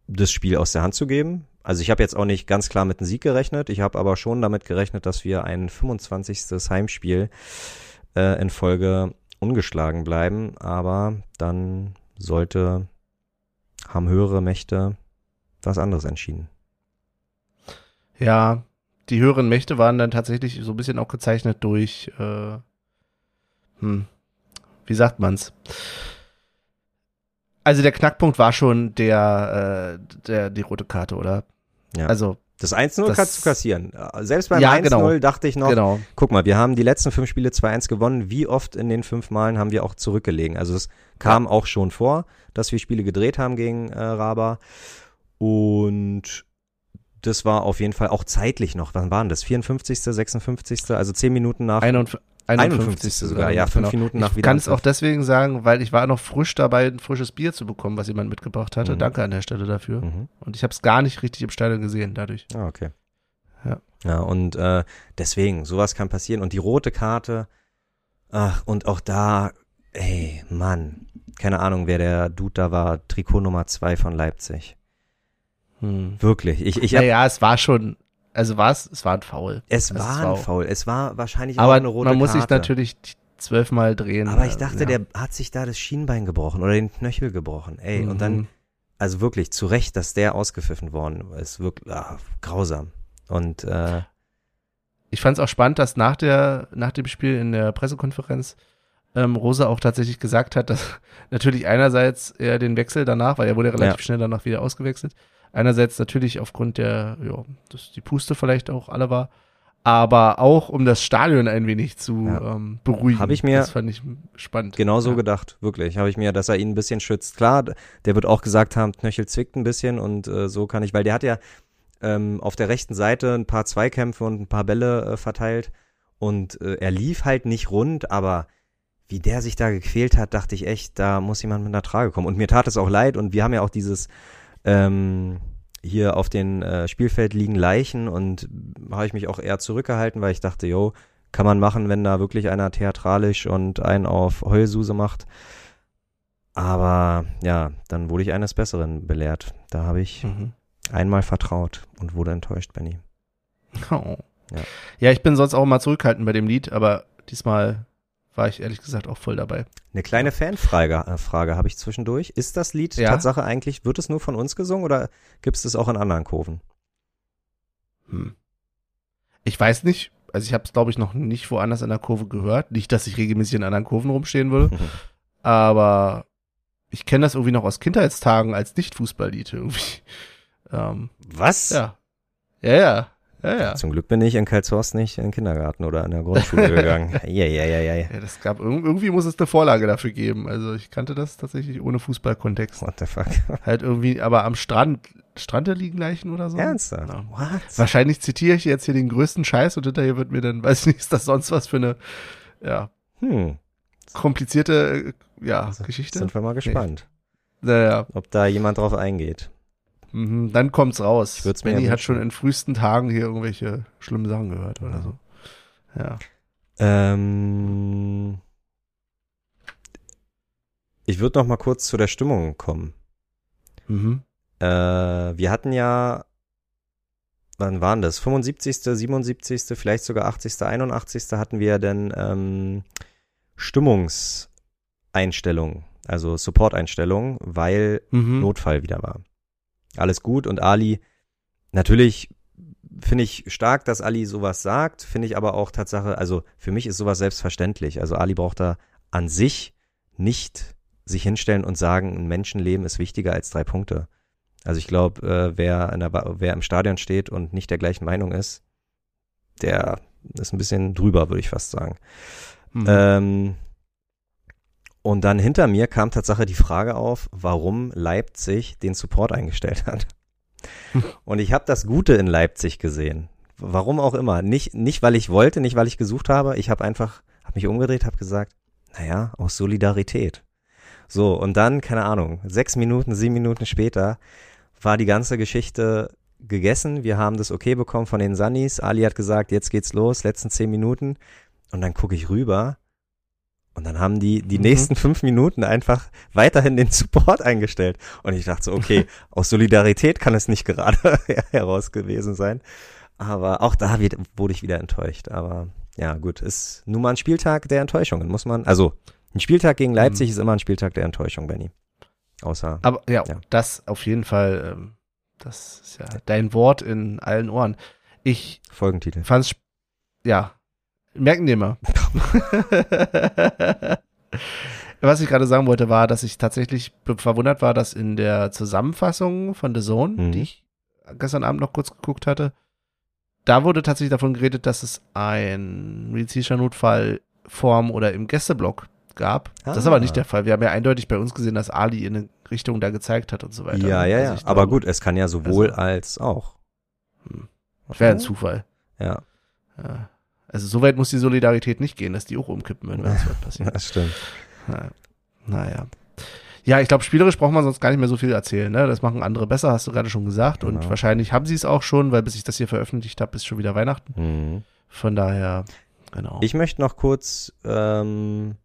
das Spiel aus der Hand zu geben. Also ich habe jetzt auch nicht ganz klar mit einem Sieg gerechnet. Ich habe aber schon damit gerechnet, dass wir ein 25. Heimspiel äh, in Folge ungeschlagen bleiben. Aber dann sollte, haben höhere Mächte was anderes entschieden. Ja, die höheren Mächte waren dann tatsächlich so ein bisschen auch gezeichnet durch, äh, hm, wie sagt man's? Also der Knackpunkt war schon der, äh, der die rote Karte, oder? Ja. Also Das 1-0 Das- kannst du kassieren. Selbst beim Ja, 1-0 genau. dachte ich noch, Genau. guck mal, wir haben die letzten fünf Spiele 2-1 gewonnen. Wie oft in den fünf Malen haben wir auch zurückgelegen? Also es kam auch schon vor, dass wir Spiele gedreht haben gegen äh, Raba. Und das war auf jeden Fall auch zeitlich noch. Wann waren das? 54., 56., also zehn Minuten nach 51, 51. sogar. Ja, fünf genau. Minuten nach Ich kann es auch deswegen sagen, weil ich war noch frisch dabei, ein frisches Bier zu bekommen, was jemand mitgebracht hatte. Mhm. Danke an der Stelle dafür. Mhm. Und ich habe es gar nicht richtig im Stadion gesehen dadurch. Ah, okay. Ja. Ja, und äh, deswegen, sowas kann passieren. Und die rote Karte, ach, und auch da, ey, Mann, keine Ahnung, wer der Dude da war, Trikot Nummer zwei von Leipzig. Hm. Wirklich, ich, ich Naja, es war schon, also war es, es war ein Foul. es es war war- ein Foul, es war wahrscheinlich auch Aber eine rote man muss sich natürlich zwölfmal drehen. Aber ich äh, dachte, ja. der hat sich da das Schienbein gebrochen oder den Knöchel gebrochen. Ey, und dann, Mhm. also wirklich, zu Recht, dass der ausgepfiffen worden ist, wirklich ah, grausam. Und äh, Ich fand es auch spannend, dass nach der, nach dem Spiel in der Pressekonferenz ähm, Rosa auch tatsächlich gesagt hat, dass natürlich einerseits er den Wechsel danach, weil er wurde ja relativ Ja. schnell danach wieder ausgewechselt, einerseits natürlich aufgrund der, ja, dass die Puste vielleicht auch alle war, aber auch um das Stadion ein wenig zu Ja. ähm, beruhigen. Hab ich mir das fand ich spannend. Genau so ja. gedacht, wirklich. Habe ich mir, dass er ihn ein bisschen schützt. Klar, der wird auch gesagt haben, Knöchel zwickt ein bisschen und äh, so kann ich, weil der hat ja ähm, auf der rechten Seite ein paar Zweikämpfe und ein paar Bälle äh, verteilt und äh, er lief halt nicht rund, aber wie der sich da gequält hat, dachte ich echt, da muss jemand mit einer Trage kommen. Und mir tat es auch leid und wir haben ja auch dieses ähm, hier auf den äh, Spielfeld liegen Leichen und habe ich mich auch eher zurückgehalten, weil ich dachte, yo, kann man machen, wenn da wirklich einer theatralisch und einen auf Heulsuse macht. Aber ja, dann wurde ich eines Besseren belehrt. Da habe ich Mhm. einmal vertraut und wurde enttäuscht, Benny. Oh. Ja. ja, ich bin sonst auch mal zurückhaltend bei dem Lied, aber diesmal war ich ehrlich gesagt auch voll dabei. Eine kleine Fanfrage äh, Frage habe ich zwischendurch. Ist das Lied Ja? Tatsache eigentlich, wird es nur von uns gesungen oder gibt es das auch in anderen Kurven? Hm. Ich weiß nicht, also ich habe es glaube ich noch nicht woanders in der Kurve gehört. Nicht, dass ich regelmäßig in anderen Kurven rumstehen würde, aber ich kenne das irgendwie noch aus Kindheitstagen als Nicht-Fußballlied irgendwie. Ähm, Was? ja. Ja, ja. Ja, ja. Zum Glück bin ich in Karlshorst nicht in den Kindergarten oder in der Grundschule gegangen. Ja, ja, ja, ja, ja. Das gab irg- irgendwie muss es eine Vorlage dafür geben. Also ich kannte das tatsächlich ohne Fußballkontext. What the fuck? Halt irgendwie, aber am Strand, Strand der liegen Leichen oder so. Ernsthaft? Ja. What? Wahrscheinlich zitiere ich jetzt hier den größten Scheiß und hinterher wird mir dann, weiß ich nicht, ist das sonst was für eine, ja, Hm, komplizierte, äh, ja, Geschichte. sind wir mal gespannt, Naja, ob da jemand drauf eingeht. Mhm, dann kommt's raus. Benny hat schon in frühesten Tagen hier irgendwelche schlimmen Sachen gehört oder so. Ja. Ähm, ich würde noch mal kurz zu der Stimmung kommen. Mhm. Äh, wir hatten ja, wann waren das? 75., 77., vielleicht sogar 80., 81. hatten wir dann ähm, Stimmungseinstellungen, also Support-Einstellungen, weil Mhm. Notfall wieder war. Alles gut und Ali, natürlich finde ich stark, dass Ali sowas sagt, finde ich aber auch Tatsache, also für mich ist sowas selbstverständlich. Also Ali braucht da an sich nicht sich hinstellen und sagen, ein Menschenleben ist wichtiger als drei Punkte. Also ich glaube, äh, wer, der wer im Stadion steht und nicht der gleichen Meinung ist, der ist ein bisschen drüber, würde ich fast sagen. Mhm. Ähm, und dann hinter mir kam Tatsache die Frage auf, warum Leipzig den Support eingestellt hat. Und ich habe das Gute in Leipzig gesehen. Warum auch immer. Nicht, nicht weil ich wollte, nicht weil ich gesucht habe. Ich habe einfach, habe mich umgedreht, habe gesagt, naja, aus Solidarität. So, und dann, keine Ahnung, sechs Minuten, sieben Minuten später war die ganze Geschichte gegessen. Wir haben das okay bekommen von den Sunnis. Ali hat gesagt, jetzt geht's los, letzten zehn Minuten. Und dann gucke ich rüber und dann haben die die Mhm. nächsten fünf Minuten einfach weiterhin den Support eingestellt. Und ich dachte so, okay, aus Solidarität kann es nicht gerade heraus gewesen sein. Aber auch da wird, wurde ich wieder enttäuscht. Aber ja, gut, ist nun mal ein Spieltag der Enttäuschungen, muss man. Also, ein Spieltag gegen Leipzig Mhm. ist immer ein Spieltag der Enttäuschung, Benny. Außer. Aber ja, Ja. das auf jeden Fall, ähm, das ist ja dein Wort in allen Ohren. Ich Folgentitel. fand's, ja, merken dir mal. Was ich gerade sagen wollte, war, dass ich tatsächlich verwundert war, dass in der Zusammenfassung von The Zone, Mhm. die ich gestern Abend noch kurz geguckt hatte, da wurde tatsächlich davon geredet, dass es ein medizinischer Notfall vorm oder im Gästeblock gab. Ah. Das ist aber nicht der Fall. Wir haben ja eindeutig bei uns gesehen, dass Ali in eine Richtung da gezeigt hat und so weiter. Ja, ja, also ja. Aber gut, es kann ja sowohl also, als auch. Hm. Wäre ein Zufall. Ja. ja. Also so weit muss die Solidarität nicht gehen, dass die auch umkippen, wenn was passiert. Das stimmt. Na, naja. Ja, ich glaube, spielerisch braucht man sonst gar nicht mehr so viel erzählen. Ne? Das machen andere besser, hast du gerade schon gesagt. Genau. Und wahrscheinlich haben sie es auch schon, weil bis ich das hier veröffentlicht habe, ist schon wieder Weihnachten. Mhm. Von daher, genau. Ich möchte noch kurz ähm,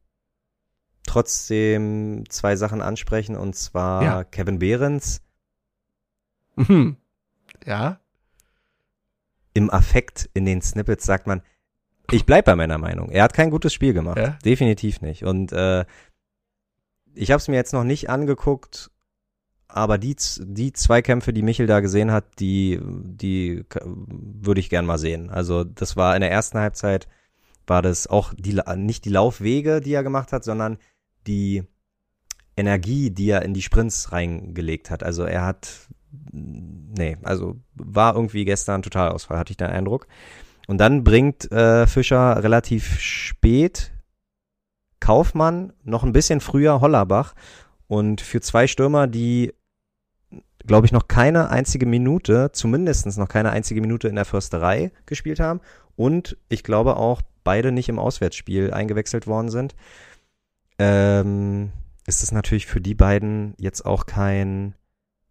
trotzdem zwei Sachen ansprechen. Und zwar ja. Kevin Behrens. Mhm. Ja. Im Affekt in den Snippets sagt man, ich bleib bei meiner Meinung. Er hat kein gutes Spiel gemacht. Ja? Definitiv nicht. Und äh, ich habe es mir jetzt noch nicht angeguckt, aber die, die Zweikämpfe, die Michel da gesehen hat, die, die würde ich gern mal sehen. Also das war in der ersten Halbzeit, war das auch die, nicht die Laufwege, die er gemacht hat, sondern die Energie, die er in die Sprints reingelegt hat. Also er hat, nee, also war irgendwie gestern total Ausfall, hatte ich den Eindruck. Und dann bringt äh, Fischer relativ spät Kaufmann, noch ein bisschen früher Hollerbach. Und für zwei Stürmer, die, glaube ich, noch keine einzige Minute, zumindest noch keine einzige Minute in der Försterei gespielt haben. Und ich glaube auch beide nicht im Auswärtsspiel eingewechselt worden sind, ähm, ist es natürlich für die beiden jetzt auch kein,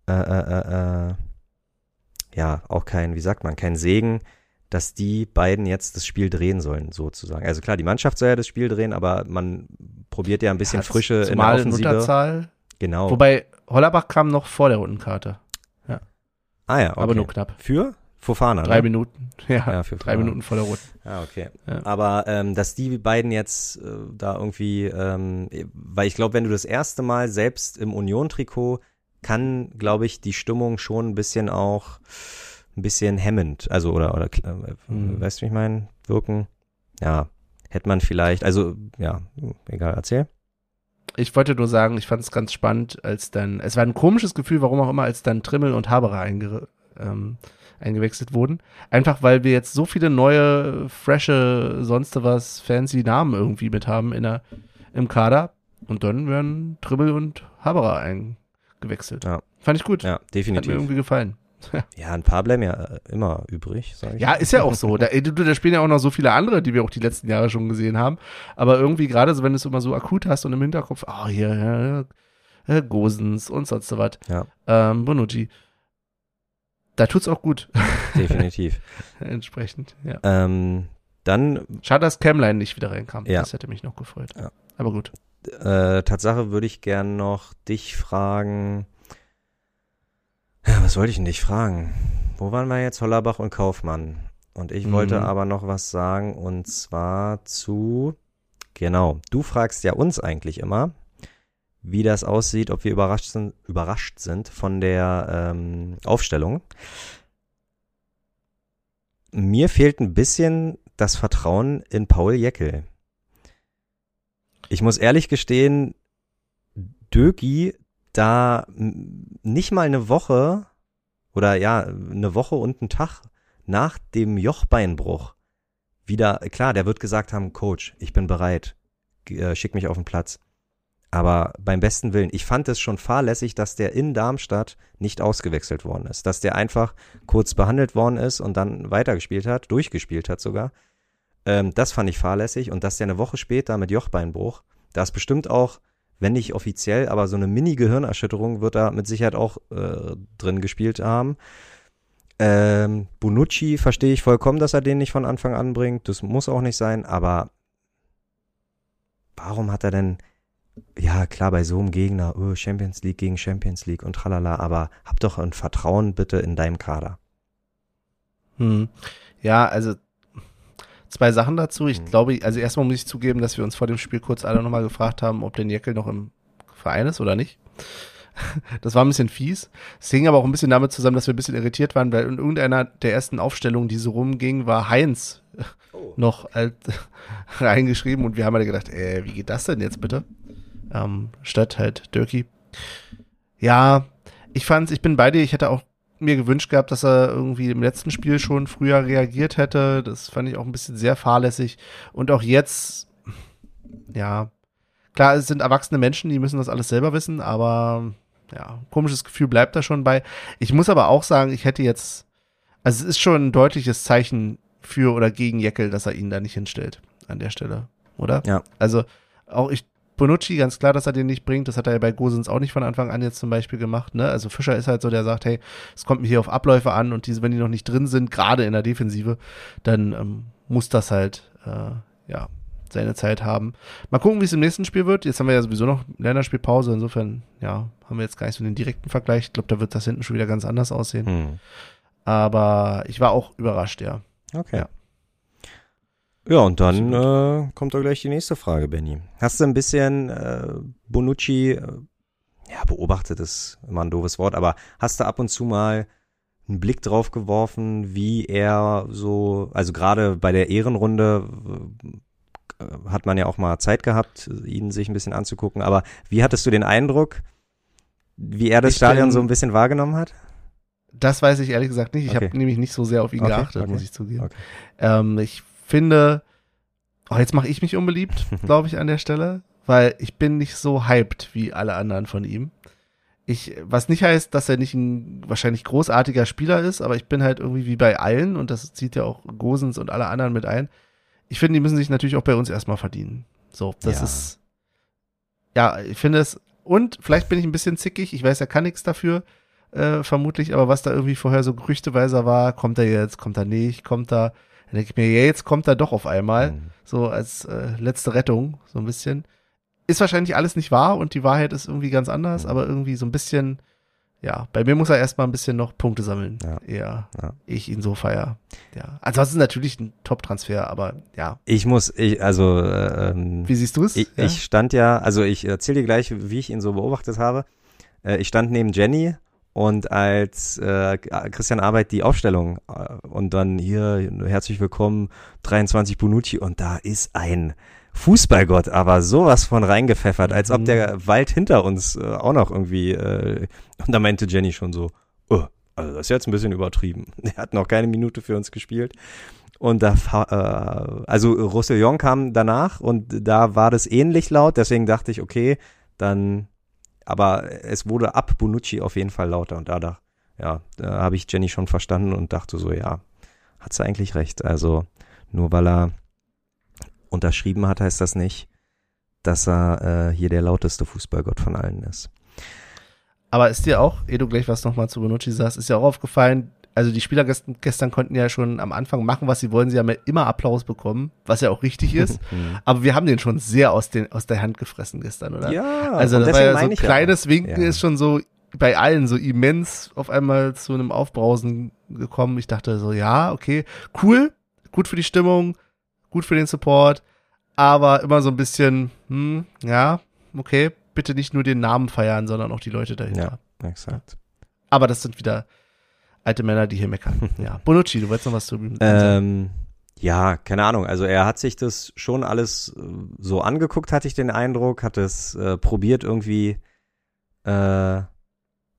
äh, äh, äh, äh ja, auch kein, wie sagt man, kein Segen, dass die beiden jetzt das Spiel drehen sollen, sozusagen. Also klar, die Mannschaft soll ja das Spiel drehen, aber man probiert ja ein bisschen ja, Frische in der Offensive. Unterzahl. Genau. Wobei Hollerbach kam noch vor der Rundenkarte. Ja. Ah ja, okay. Aber nur knapp. Für? Fofana, Drei ne? Minuten. Ja, ja für drei Minuten vor der Runde. Ah, okay. Ja. Aber ähm, dass die beiden jetzt äh, da irgendwie, ähm, weil ich glaube, wenn du das erste Mal selbst im Union-Trikot kann, glaube ich, die Stimmung schon ein bisschen auch ein bisschen hemmend, also oder, oder äh, mhm. weißt du, wie ich meine, wirken. Ja, hätte man vielleicht, also ja, egal, erzähl. Ich wollte nur sagen, ich fand es ganz spannend, als dann, es war ein komisches Gefühl, warum auch immer, als dann Trimmel und Haberer einge, ähm, eingewechselt wurden. Einfach weil wir jetzt so viele neue, frische, sonst was, fancy Namen irgendwie mit haben in der, im Kader. Und dann werden Trimmel und Haberer eingewechselt. Ja. Fand ich gut. Ja, definitiv. Hat mir irgendwie gefallen. Ja, ein paar bleiben ja äh, immer übrig, sag ich. Ja, ist ja auch so. Da, da, spielen ja auch noch so viele andere, die wir auch die letzten Jahre schon gesehen haben. Aber irgendwie gerade so, wenn du es immer so akut hast und im Hinterkopf, ah, oh, hier, ja, ja, Gosens und sonst was. Ja. Ähm, Bonucci. Da tut's auch gut. Definitiv. Entsprechend, ja. Ähm, dann. Schade, dass Camline nicht wieder reinkam. Ja. Das hätte mich noch gefreut. Ja. Aber gut. Äh, Tatsache würde ich gern noch dich fragen ja, was wollte ich denn dich fragen? Wo waren wir jetzt? Hollerbach und Kaufmann. Und ich mhm. wollte aber noch was sagen und zwar zu, genau, du fragst ja uns eigentlich immer, wie das aussieht, ob wir überrascht sind, überrascht sind von der ähm, Aufstellung. Mir fehlt ein bisschen das Vertrauen in Paul Jeckel. Ich muss ehrlich gestehen, Dögi da nicht mal eine Woche oder ja, eine Woche und einen Tag nach dem Jochbeinbruch wieder, klar, der wird gesagt haben, Coach, ich bin bereit, äh, schick mich auf den Platz. Aber beim besten Willen, ich fand es schon fahrlässig, dass der in Darmstadt nicht ausgewechselt worden ist. Dass der einfach kurz behandelt worden ist und dann weitergespielt hat, durchgespielt hat sogar. Ähm, das fand ich fahrlässig. Und dass der eine Woche später mit Jochbeinbruch, da ist bestimmt auch wenn nicht offiziell, aber so eine Mini-Gehirnerschütterung wird da mit Sicherheit auch äh, drin gespielt haben. Ähm, Bonucci verstehe ich vollkommen, dass er den nicht von Anfang an bringt. Das muss auch nicht sein, aber warum hat er denn, ja klar, bei so einem Gegner, oh, Champions League gegen Champions League und tralala, aber hab doch ein Vertrauen bitte in deinem Kader. Hm. Ja, also zwei Sachen dazu. Ich mhm. glaube, also erstmal muss ich zugeben, dass wir uns vor dem Spiel kurz alle nochmal gefragt haben, ob der Jeckel noch im Verein ist oder nicht. Das war ein bisschen fies. Es hing aber auch ein bisschen damit zusammen, dass wir ein bisschen irritiert waren, weil in irgendeiner der ersten Aufstellungen, die so rumging, war Heinz oh. noch halt reingeschrieben und wir haben alle gedacht, äh, wie geht das denn jetzt bitte? Ähm, statt halt Dirky. Ja, ich fand's, ich bin bei dir, ich hätte auch mir gewünscht gehabt, dass er irgendwie im letzten Spiel schon früher reagiert hätte. Das fand ich auch ein bisschen sehr fahrlässig. Und auch jetzt, ja, klar, es sind erwachsene Menschen, die müssen das alles selber wissen, aber ja, komisches Gefühl bleibt da schon bei. Ich muss aber auch sagen, ich hätte jetzt, also es ist schon ein deutliches Zeichen für oder gegen Jeckel, dass er ihn da nicht hinstellt an der Stelle, oder? Ja. Also auch ich, Bonucci, ganz klar, dass er den nicht bringt. Das hat er ja bei Gosens auch nicht von Anfang an jetzt zum Beispiel gemacht. Ne? Also Fischer ist halt so, der sagt, hey, es kommt mir hier auf Abläufe an und diese, wenn die noch nicht drin sind, gerade in der Defensive, dann ähm, muss das halt äh, ja seine Zeit haben. Mal gucken, wie es im nächsten Spiel wird. Jetzt haben wir ja sowieso noch Länderspielpause. Insofern, ja, haben wir jetzt gar nicht so den direkten Vergleich. Ich glaube, da wird das hinten schon wieder ganz anders aussehen. Hm. Aber ich war auch überrascht, ja. Okay. Ja. Ja, und dann äh, kommt doch gleich die nächste Frage, Benny. Hast du ein bisschen äh, Bonucci, äh, ja, beobachtet ist immer ein doofes Wort, aber hast du ab und zu mal einen Blick drauf geworfen, wie er so, also gerade bei der Ehrenrunde äh, hat man ja auch mal Zeit gehabt, ihn sich ein bisschen anzugucken, aber wie hattest du den Eindruck, wie er das Ich Stadion bin- so ein bisschen wahrgenommen hat? Das weiß ich ehrlich gesagt nicht. Ich Okay. habe nämlich nicht so sehr auf ihn Okay, geachtet, okay, muss ich zugeben. Ähm, ich finde, oh, jetzt mache ich mich unbeliebt, glaube ich, an der Stelle, weil ich bin nicht so hyped wie alle anderen von ihm. Ich, was nicht heißt, dass er nicht ein wahrscheinlich großartiger Spieler ist, aber ich bin halt irgendwie wie bei allen und das zieht ja auch Gosens und alle anderen mit ein. Ich finde, die müssen sich natürlich auch bei uns erstmal verdienen. So, das Ja. ist, ja, ich finde es, und vielleicht bin ich ein bisschen zickig, ich weiß, er kann nichts dafür, äh, vermutlich, aber was da irgendwie vorher so gerüchteweiser war, kommt er jetzt, kommt er nicht, kommt er, dann denke ich mir, ja, jetzt kommt er doch auf einmal, Hm. so als äh, letzte Rettung, so ein bisschen. Ist wahrscheinlich alles nicht wahr und die Wahrheit ist irgendwie ganz anders, Mhm. aber irgendwie so ein bisschen, ja, bei mir muss er erstmal ein bisschen noch Punkte sammeln, Ja. eher Ja. ich ihn so feier. Ja, ansonsten natürlich ein Top-Transfer, aber ja, Ich muss, ich, also, äh, ähm, wie siehst du es? Ich, ja? ich stand ja, also ich erzähle dir gleich, wie ich ihn so beobachtet habe. Äh, ich stand neben Jenny und als äh, Christian Arbeit die Aufstellung äh, und dann hier herzlich willkommen 23 Bonucci und da ist ein Fußballgott, aber sowas von reingepfeffert, als ob Mhm. der Wald hinter uns äh, auch noch irgendwie äh, und da meinte Jenny schon so, oh, also das ist jetzt ein bisschen übertrieben. Er hat noch keine Minute für uns gespielt. Und da, äh, also Roussillon kam danach und da war das ähnlich laut, deswegen dachte ich, okay, dann, aber es wurde ab Bonucci auf jeden Fall lauter und da, ja, da habe ich Jenny schon verstanden und dachte so, ja, hat sie eigentlich recht. Also nur weil er unterschrieben hat, heißt das nicht, dass er äh, hier der lauteste Fußballgott von allen ist. Aber ist dir auch, ehe du gleich was nochmal zu Bonucci sagst, ist dir auch aufgefallen, also die Spieler gestern, gestern konnten ja schon am Anfang machen, was sie wollen. Sie haben ja immer Applaus bekommen, was ja auch richtig ist. Mhm. Aber wir haben den schon sehr aus, den, aus der Hand gefressen gestern, oder? ja, Also das war ja so ein kleines Winken Ja. ist schon so bei allen so immens auf einmal zu einem Aufbrausen gekommen. Ich dachte so, ja, okay, cool, gut für die Stimmung, gut für den Support, aber immer so ein bisschen, hm, ja, okay, bitte nicht nur den Namen feiern, sondern auch die Leute dahinter. Ja. Exakt. Aber das sind wieder alte Männer, die hier meckern. ja, Bonucci, du wolltest noch was zu ihm sagen? Ähm, ja, keine Ahnung. Also er hat sich das schon alles äh, so angeguckt, hatte ich den Eindruck, hat es äh, probiert irgendwie, äh,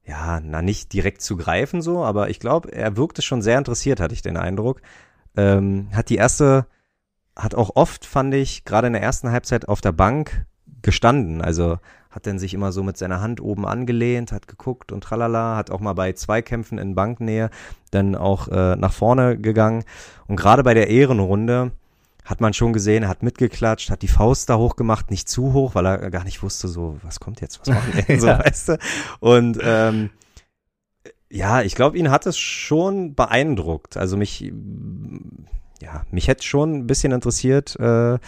ja, na nicht direkt zu greifen so, aber ich glaube, er wirkte schon sehr interessiert, hatte ich den Eindruck. Ähm, hat die erste, hat auch oft, fand ich, gerade in der ersten Halbzeit auf der Bank gestanden. Also hat dann sich immer so mit seiner Hand oben angelehnt, hat geguckt und tralala, hat auch mal bei Zweikämpfen in Banknähe dann auch äh, nach vorne gegangen. Und gerade bei der Ehrenrunde hat man schon gesehen, er hat mitgeklatscht, hat die Faust da hoch gemacht, nicht zu hoch, weil er gar nicht wusste, so, was kommt jetzt, was machen wir denn so, Ja. weißt du? Und ähm, ja, ich glaube, ihn hat es schon beeindruckt. Also mich, ja, mich hätte schon ein bisschen interessiert, äh,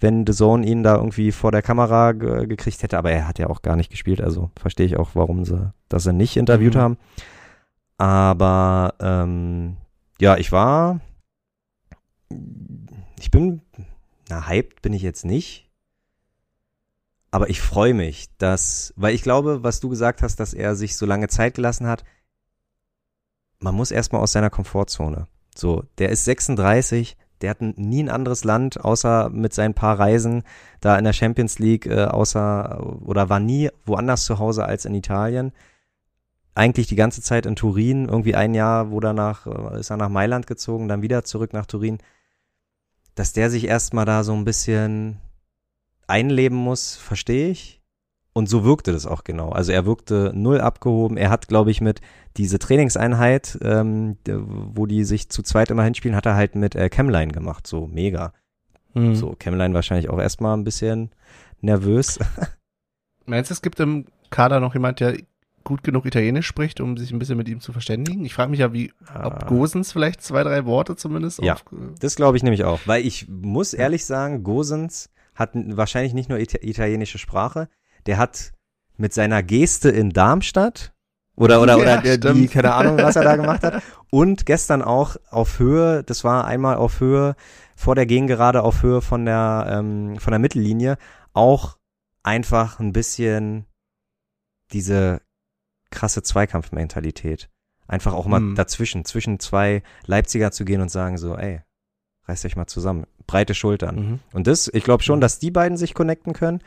wenn The Zone ihn da irgendwie vor der Kamera ge gekriegt hätte, aber er hat ja auch gar nicht gespielt, also verstehe ich auch, warum sie das nicht interviewt Mhm. haben. Aber ähm, ja, ich war, ich bin, na, hyped bin ich jetzt nicht. Aber ich freue mich, dass, weil ich glaube, was du gesagt hast, dass er sich so lange Zeit gelassen hat, man muss erstmal aus seiner Komfortzone. So, der ist 36, der hat nie ein anderes Land, außer mit seinen paar Reisen da in der Champions League, äh, außer oder war nie woanders zu Hause als in Italien. eigentlich die ganze Zeit in Turin, irgendwie ein Jahr, wo danach äh, ist er nach Mailand gezogen, dann wieder zurück nach Turin, dass der sich erstmal da so ein bisschen einleben muss, verstehe ich. Und so wirkte das auch genau. Also er wirkte null abgehoben. Er hat, glaube ich, mit diese Trainingseinheit, ähm, wo die sich zu zweit immer hinspielen, hat er halt mit äh, Camline gemacht. So mega. Mhm. So, Camline wahrscheinlich auch erstmal ein bisschen nervös. Meinst du, es gibt im Kader noch jemand, der gut genug Italienisch spricht, um sich ein bisschen mit ihm zu verständigen? Ich frage mich ja, wie, ob Ah. Gosens vielleicht zwei, drei Worte zumindest Ja. auf, Das glaube ich nämlich auch. Weil ich muss ehrlich sagen, Gosens hat wahrscheinlich nicht nur Ita italienische Sprache, der hat mit seiner Geste in Darmstadt oder oder Ja, oder der, die keine Ahnung, was er da gemacht hat und gestern auch auf Höhe, das war einmal auf Höhe vor der Gegengerade auf Höhe von der ähm, von der Mittellinie auch einfach ein bisschen diese krasse Zweikampfmentalität. Einfach auch mal Hm. dazwischen, zwischen zwei Leipziger zu gehen und sagen so, ey, reißt euch mal zusammen. Breite Schultern. Mhm. Und das, ich glaube schon, dass die beiden sich connecten können.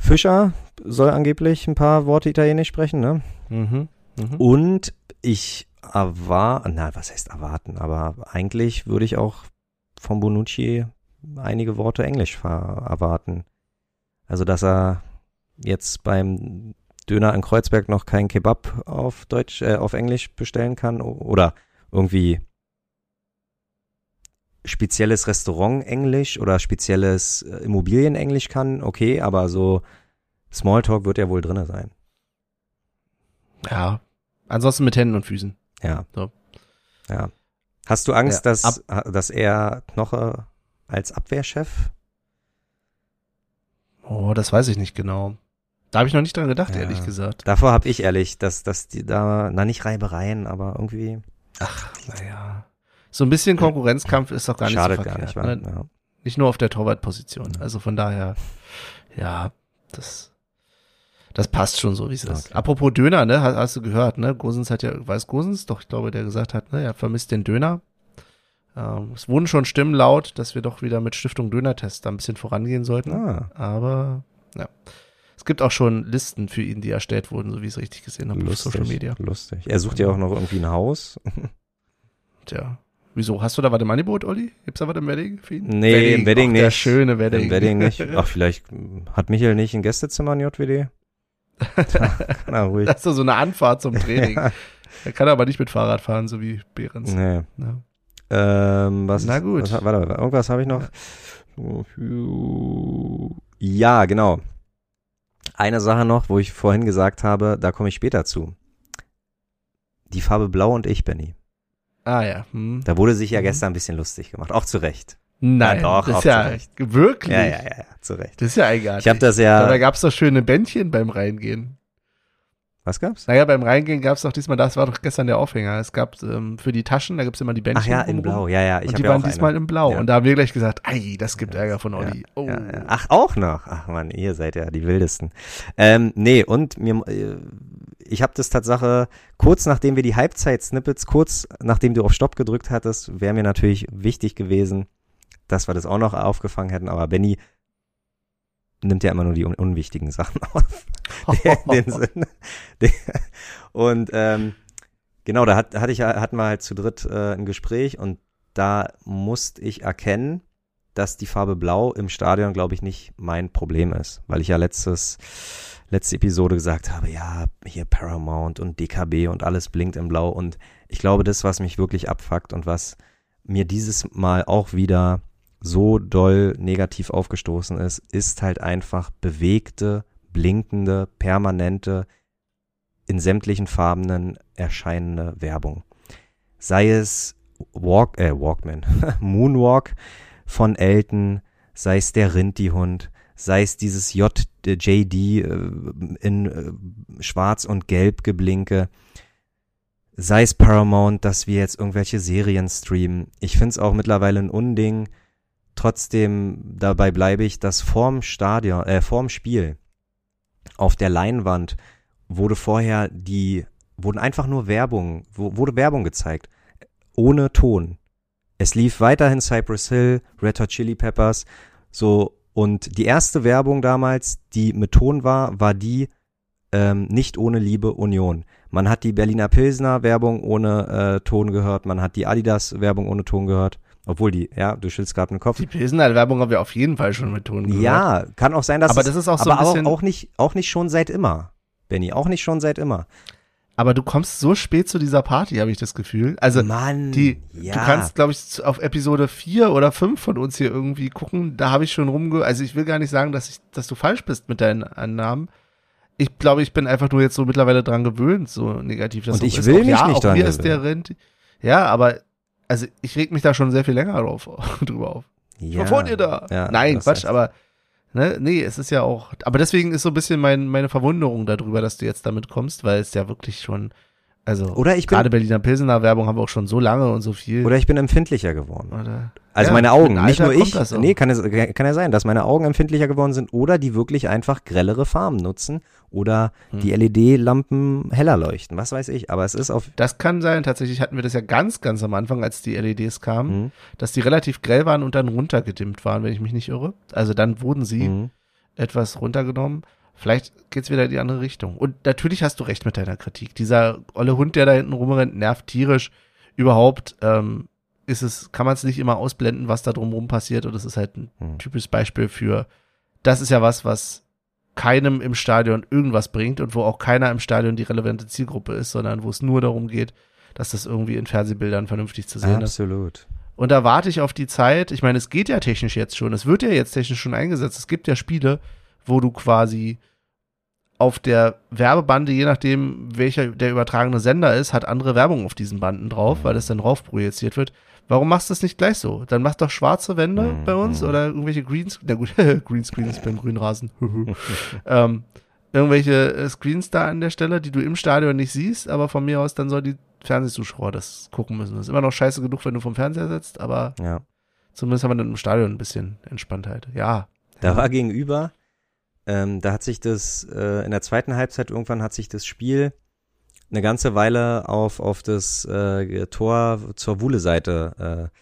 Fischer soll angeblich ein paar Worte Italienisch sprechen, ne? Mhm. Mhm. Und ich erwarte, na, was heißt erwarten, aber eigentlich würde ich auch von Bonucci einige Worte Englisch erwarten. Also, dass er jetzt beim Döner in Kreuzberg noch keinen Kebab auf Deutsch, äh, auf Englisch bestellen kann oder irgendwie spezielles Restaurant Englisch oder spezielles äh, Immobilien Englisch kann, okay, aber so Smalltalk wird ja wohl drinne sein. Ja. Ansonsten mit Händen und Füßen. Ja. So. Ja. Hast du Angst, Ja, dass, dass er Knoche als Abwehrchef? Oh, das weiß ich nicht genau. Da habe ich noch nicht dran gedacht, Ja. ehrlich gesagt. Davor habe ich ehrlich, dass, dass die da, na nicht Reibereien, aber irgendwie Ach, naja. So ein bisschen Konkurrenzkampf ist doch gar nicht schadet so gar verkehrt. nicht. ne? Ja. Nicht nur auf der Torwartposition. Also von daher, ja, das, das passt schon so, wie es ist. Okay. Apropos Döner, ne, hast, hast du gehört, ne? Gosens hat ja, weiß Gosens, doch, ich glaube, der gesagt hat, ne, er vermisst den Döner. Ähm, es wurden schon Stimmen laut, dass wir doch wieder mit Stiftung Dönertest da ein bisschen vorangehen sollten. Ah, Aber, ja. Es gibt auch schon Listen für ihn, die erstellt wurden, so wie ich es richtig gesehen habe auf lustig, Social Media. lustig. Er sucht ja auch noch irgendwie ein Haus. Tja. Wieso? Hast du da was im Angebot, Olli? Gibt's da was im Wedding für ihn? Nee, im Wedding Ach, Der nicht. schöne Wedding. Im Wedding nicht. Ach, vielleicht hat Michael nicht ein Gästezimmer in JWD? Kann er ruhig. Das ist so eine Anfahrt zum Training. Er kann aber nicht mit Fahrrad fahren, so wie Behrens. Nee. Ja. Ähm, was, Na gut. Was, warte, irgendwas habe ich noch. Ja, genau. Eine Sache noch, wo ich vorhin gesagt habe, da komme ich später zu. Die Farbe Blau und ich, Benny. Ah ja. Hm. Da wurde sich ja Mhm. gestern ein bisschen lustig gemacht. Auch zu Recht. Nein, Ja, doch, das ist ja zurecht. wirklich. Ja, ja, ja, ja, zu Recht. Das ist ja eigenartig. Ich habe das ja. gab's doch schöne Bändchen beim Reingehen. Was gab's? Naja, beim Reingehen gab's doch diesmal, das war doch gestern der Aufhänger. Es gab ähm, für die Taschen, da gibt's immer die Bändchen. Ach ja, in. Blau. Ja, ja. Ich und die ja waren diesmal eine. in Blau. Ja. Und da haben wir gleich gesagt, ei, das gibt Ärger von Olli. oh. Ach, auch noch. Ach man, ihr seid ja die wildesten. Ähm, nee, und mir, äh, ich habe das Tatsache kurz nachdem wir die Halbzeit-Snippets, kurz nachdem du auf Stopp gedrückt hattest, wäre mir natürlich wichtig gewesen, dass wir das auch noch aufgefangen hätten. Aber Benny nimmt ja immer nur die un unwichtigen Sachen auf. in den Sinn. Der- Und ähm, genau, da hat, hatte ich, hatten wir halt zu dritt äh, ein Gespräch und da musste ich erkennen, dass die Farbe Blau im Stadion, glaube ich, nicht mein Problem ist, weil ich ja letztes, letzte Episode gesagt habe, ja, hier Paramount und DKB und alles blinkt in Blau und ich glaube, das, was mich wirklich abfuckt und was mir dieses Mal auch wieder so doll negativ aufgestoßen ist, ist halt einfach bewegte, blinkende, permanente, in sämtlichen Farbenen erscheinende Werbung. Sei es Walk, äh, Walkman, Moonwalk von Elton, sei es der Rinti-Hund, sei es dieses J, JD äh, in äh, schwarz und gelb geblinke, sei es Paramount, dass wir jetzt irgendwelche Serien streamen. Ich find's auch mittlerweile ein Unding. Trotzdem dabei bleibe ich, dass vorm Stadion, äh, vorm Spiel auf der Leinwand wurde vorher die, wurden einfach nur Werbung, wurde Werbung gezeigt. Ohne Ton. Es lief weiterhin Cypress Hill, Red Hot Chili Peppers, so, und die erste Werbung damals, die mit Ton war, war die ähm, nicht ohne Liebe Union. Man hat die Berliner Pilsner Werbung ohne äh, Ton gehört, man hat die Adidas Werbung ohne Ton gehört. Obwohl die, ja, du schüttelst gerade den Kopf. Die Pilsener Werbung haben wir auf jeden Fall schon mit Ton gehört. Ja, kann auch sein, dass Aber es, das ist auch so aber ein bisschen- auch, auch nicht auch nicht schon seit immer. Benny, auch nicht schon seit immer. Aber du kommst so spät zu dieser Party, habe ich das Gefühl. Also Mann, die, ja. du kannst, glaube ich, auf Episode 4 oder 5 von uns hier irgendwie gucken. Da habe ich schon rumge... Also ich will gar nicht sagen, dass, ich, dass du falsch bist mit deinen Annahmen. Ich glaube, ich bin einfach nur jetzt so mittlerweile dran gewöhnt, so negativ das Und ich ist. will auch, mich ja, nicht auch mir ist der. Rent. Ja, aber also ich reg mich da schon sehr viel länger drauf, drüber auf. ja. Wollt ihr da? Ja, Nein, Quatsch, heißt- aber ne, nee, es ist ja auch, aber deswegen ist so ein bisschen mein, meine Verwunderung darüber, dass du jetzt damit kommst, weil es ja wirklich schon, also Oder ich bin- gerade Berliner Pilsener Werbung haben wir auch schon so lange und so viel. Oder ich bin empfindlicher geworden. Oder- Also Ja, meine Augen, nicht nur ich. Nee, kann, es, kann ja sein, dass meine Augen empfindlicher geworden sind oder die wirklich einfach grellere Farben nutzen oder Hm. die LED-Lampen heller leuchten. Was weiß ich. Aber es ist auf. Das kann sein, tatsächlich hatten wir das ja ganz, ganz am Anfang, als die LEDs kamen, Hm, dass die relativ grell waren und dann runtergedimmt waren, wenn ich mich nicht irre. Also dann wurden sie hm. etwas runtergenommen. Vielleicht geht's wieder in die andere Richtung. Und natürlich hast du recht mit deiner Kritik. Dieser olle Hund, der da hinten rumrennt, nervt tierisch. Überhaupt ähm, ist es, kann man es nicht immer ausblenden, was da drumherum passiert. Und es ist halt ein Hm. typisches Beispiel für, das ist ja was, was keinem im Stadion irgendwas bringt und wo auch keiner im Stadion die relevante Zielgruppe ist, sondern wo es nur darum geht, dass das irgendwie in Fernsehbildern vernünftig zu sehen ist. Absolut. Und da warte ich auf die Zeit. Ich meine, es geht ja technisch jetzt schon. Es wird ja jetzt technisch schon eingesetzt. Es gibt ja Spiele, wo du quasi auf der Werbebande, je nachdem, welcher der übertragene Sender ist, hat andere Werbung auf diesen Banden drauf, weil das dann drauf projiziert wird. Warum machst du das nicht gleich so? Dann mach doch schwarze Wände Mhm. bei uns oder irgendwelche Greens, na gut, Greenscreens beim Grünrasen. ähm, irgendwelche äh, Screens da an der Stelle, die du im Stadion nicht siehst, aber von mir aus dann soll die Fernsehzuschauer das gucken müssen. Das ist immer noch scheiße genug, wenn du vom Fernseher sitzt, aber Ja. zumindest haben wir dann im Stadion ein bisschen Entspanntheit. Ja. Da war gegenüber, ähm, da hat sich das, äh, in der zweiten Halbzeit irgendwann hat sich das Spiel eine ganze Weile auf, auf das äh, Tor zur Wuhle-Seite äh,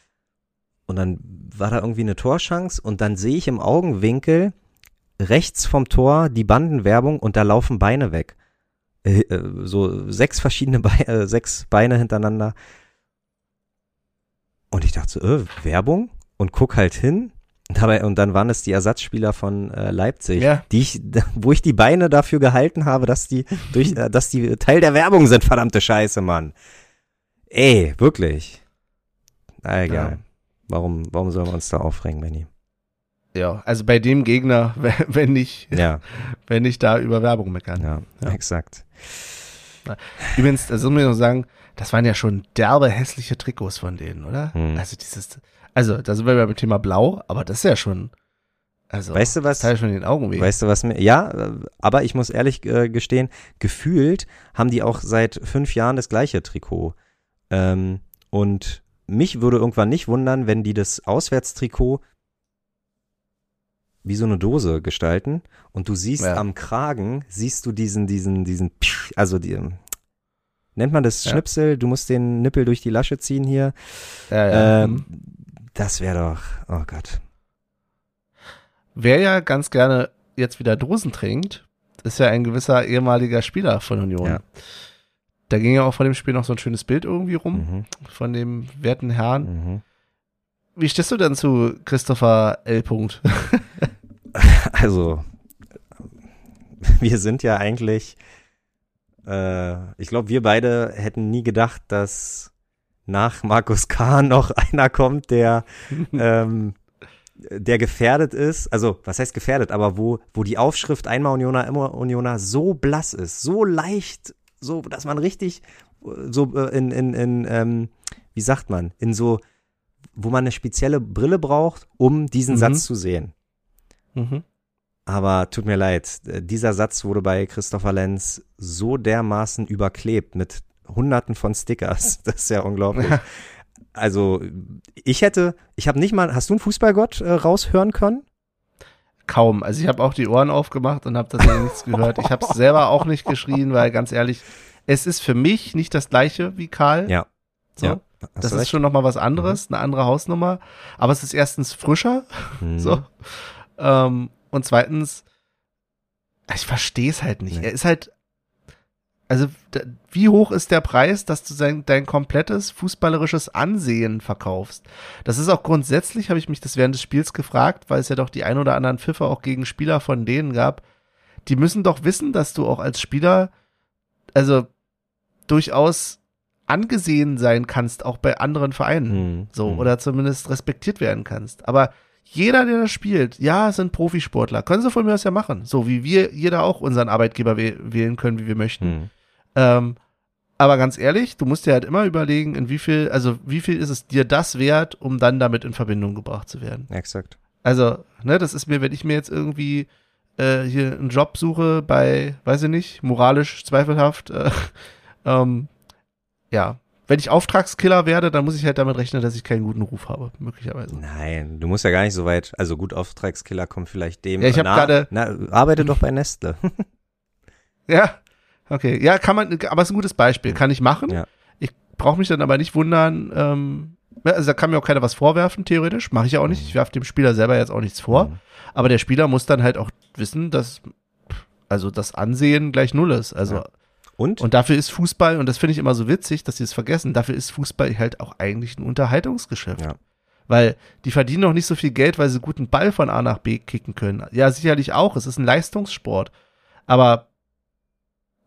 und dann war da irgendwie eine Torschance und dann sehe ich im Augenwinkel rechts vom Tor die Bandenwerbung und da laufen Beine weg. Äh, äh, so sechs verschiedene Beine, äh, sechs Beine hintereinander. Und ich dachte so, äh, Werbung? Und guck halt hin. Dabei, und dann waren es die Ersatzspieler von äh, Leipzig, Ja. die ich, wo ich die Beine dafür gehalten habe, dass die durch, äh, dass die Teil der Werbung sind, verdammte Scheiße, Mann. Ey, wirklich. Na, egal. Ja. Warum, warum sollen wir uns da aufregen, Benny? Ja, also bei dem Gegner, wenn- ich, Ja, wenn ich da über Werbung meckern. ja, Ja. exakt. Übrigens, das muss man noch sagen, das waren ja schon derbe hässliche Trikots von denen, oder? Hm. Also dieses, also da sind wir beim Thema Blau, aber das ist ja schon, also Weißt du was? tat schon den Augen weh. Weißt du was mir? Ja, aber ich muss ehrlich äh, gestehen, gefühlt haben die auch seit fünf Jahren das gleiche Trikot. Ähm, und mich würde irgendwann nicht wundern, wenn die das Auswärtstrikot wie so eine Dose gestalten und du siehst Ja. am Kragen, siehst du diesen, diesen, diesen, also die, nennt man das Ja. Schnipsel, du musst den Nippel durch die Lasche ziehen hier. ja, ja. Ähm, das wäre doch, oh Gott. Wer ja ganz gerne jetzt wieder Dosen trinkt, ist ja ein gewisser ehemaliger Spieler von Union. Ja. Da ging ja auch vor dem Spiel noch so ein schönes Bild irgendwie rum Mhm, von dem werten Herrn. mhm. Wie stehst du denn zu Christopher L. Punkt? Also, wir sind ja eigentlich, äh, ich glaube, wir beide hätten nie gedacht, dass nach Markus K. noch einer kommt, der, ähm, der gefährdet ist. Also, was heißt gefährdet? Aber wo, wo die Aufschrift einmal Unioner, immer Unioner so blass ist, so leicht, so, dass man richtig, äh, so äh, in, in, in, ähm, wie sagt man, in so, wo man eine spezielle Brille braucht, um diesen Mhm. Satz zu sehen. mhm. Aber tut mir leid, äh, dieser Satz wurde bei Christopher Lenz so dermaßen überklebt mit hunderten von Stickers. Das ist ja unglaublich. Also ich hätte, ich habe nicht mal, hast du einen Fußballgott äh, raushören können? Kaum. Also ich habe auch die Ohren aufgemacht und habe tatsächlich nichts gehört. Ich habe es selber auch nicht geschrien, weil ganz ehrlich, es ist für mich nicht das gleiche wie Karl. Ja. So. Ja, Hast Das ist recht? schon nochmal was anderes, eine andere Hausnummer. Aber es ist erstens frischer, Mhm. so. Ähm, und zweitens, ich verstehe es halt nicht. Nee. Er ist halt Also wie hoch ist der Preis, dass du sein, dein komplettes fußballerisches Ansehen verkaufst? Das ist auch grundsätzlich, habe ich mich das während des Spiels gefragt, weil es ja doch die ein oder anderen Pfiffe auch gegen Spieler von denen gab. Die müssen doch wissen, dass du auch als Spieler, also durchaus angesehen sein kannst, auch bei anderen Vereinen. Mhm. So, Mhm. oder zumindest respektiert werden kannst. Aber jeder, der das spielt, ja, sind Profisportler. Können sie von mir aus ja machen. So wie wir jeder auch unseren Arbeitgeber wäh- wählen können, wie wir möchten. Mhm. Ähm, aber ganz ehrlich, du musst dir halt immer überlegen, in wie viel, also wie viel ist es dir das wert, um dann damit in Verbindung gebracht zu werden. Exakt. Also, ne, das ist mir, wenn ich mir jetzt irgendwie äh, hier einen Job suche bei, weiß ich nicht, moralisch zweifelhaft, äh, ähm, ja, wenn ich Auftragskiller werde, dann muss ich halt damit rechnen, dass ich keinen guten Ruf habe, möglicherweise. Nein, du musst ja gar nicht so weit. Also gut, Auftragskiller kommt vielleicht dem. Ja, ich hab nah. gerade- arbeite doch bei Nestle. Ja, okay. Ja, kann man, aber es ist ein gutes Beispiel. Kann ich machen. Ja. Ich brauche mich dann aber nicht wundern, ähm, also da kann mir auch keiner was vorwerfen, theoretisch. Mache ich ja auch nicht. Ich werfe dem Spieler selber jetzt auch nichts vor. Mhm. Aber der Spieler muss dann halt auch wissen, dass also das Ansehen gleich null ist. Also Ja. Und? und dafür ist Fußball, und das finde ich immer so witzig, dass sie es vergessen, dafür ist Fußball halt auch eigentlich ein Unterhaltungsgeschäft. Ja. Weil die verdienen noch nicht so viel Geld, weil sie guten Ball von A nach B kicken können. Ja, sicherlich auch. Es ist ein Leistungssport. Aber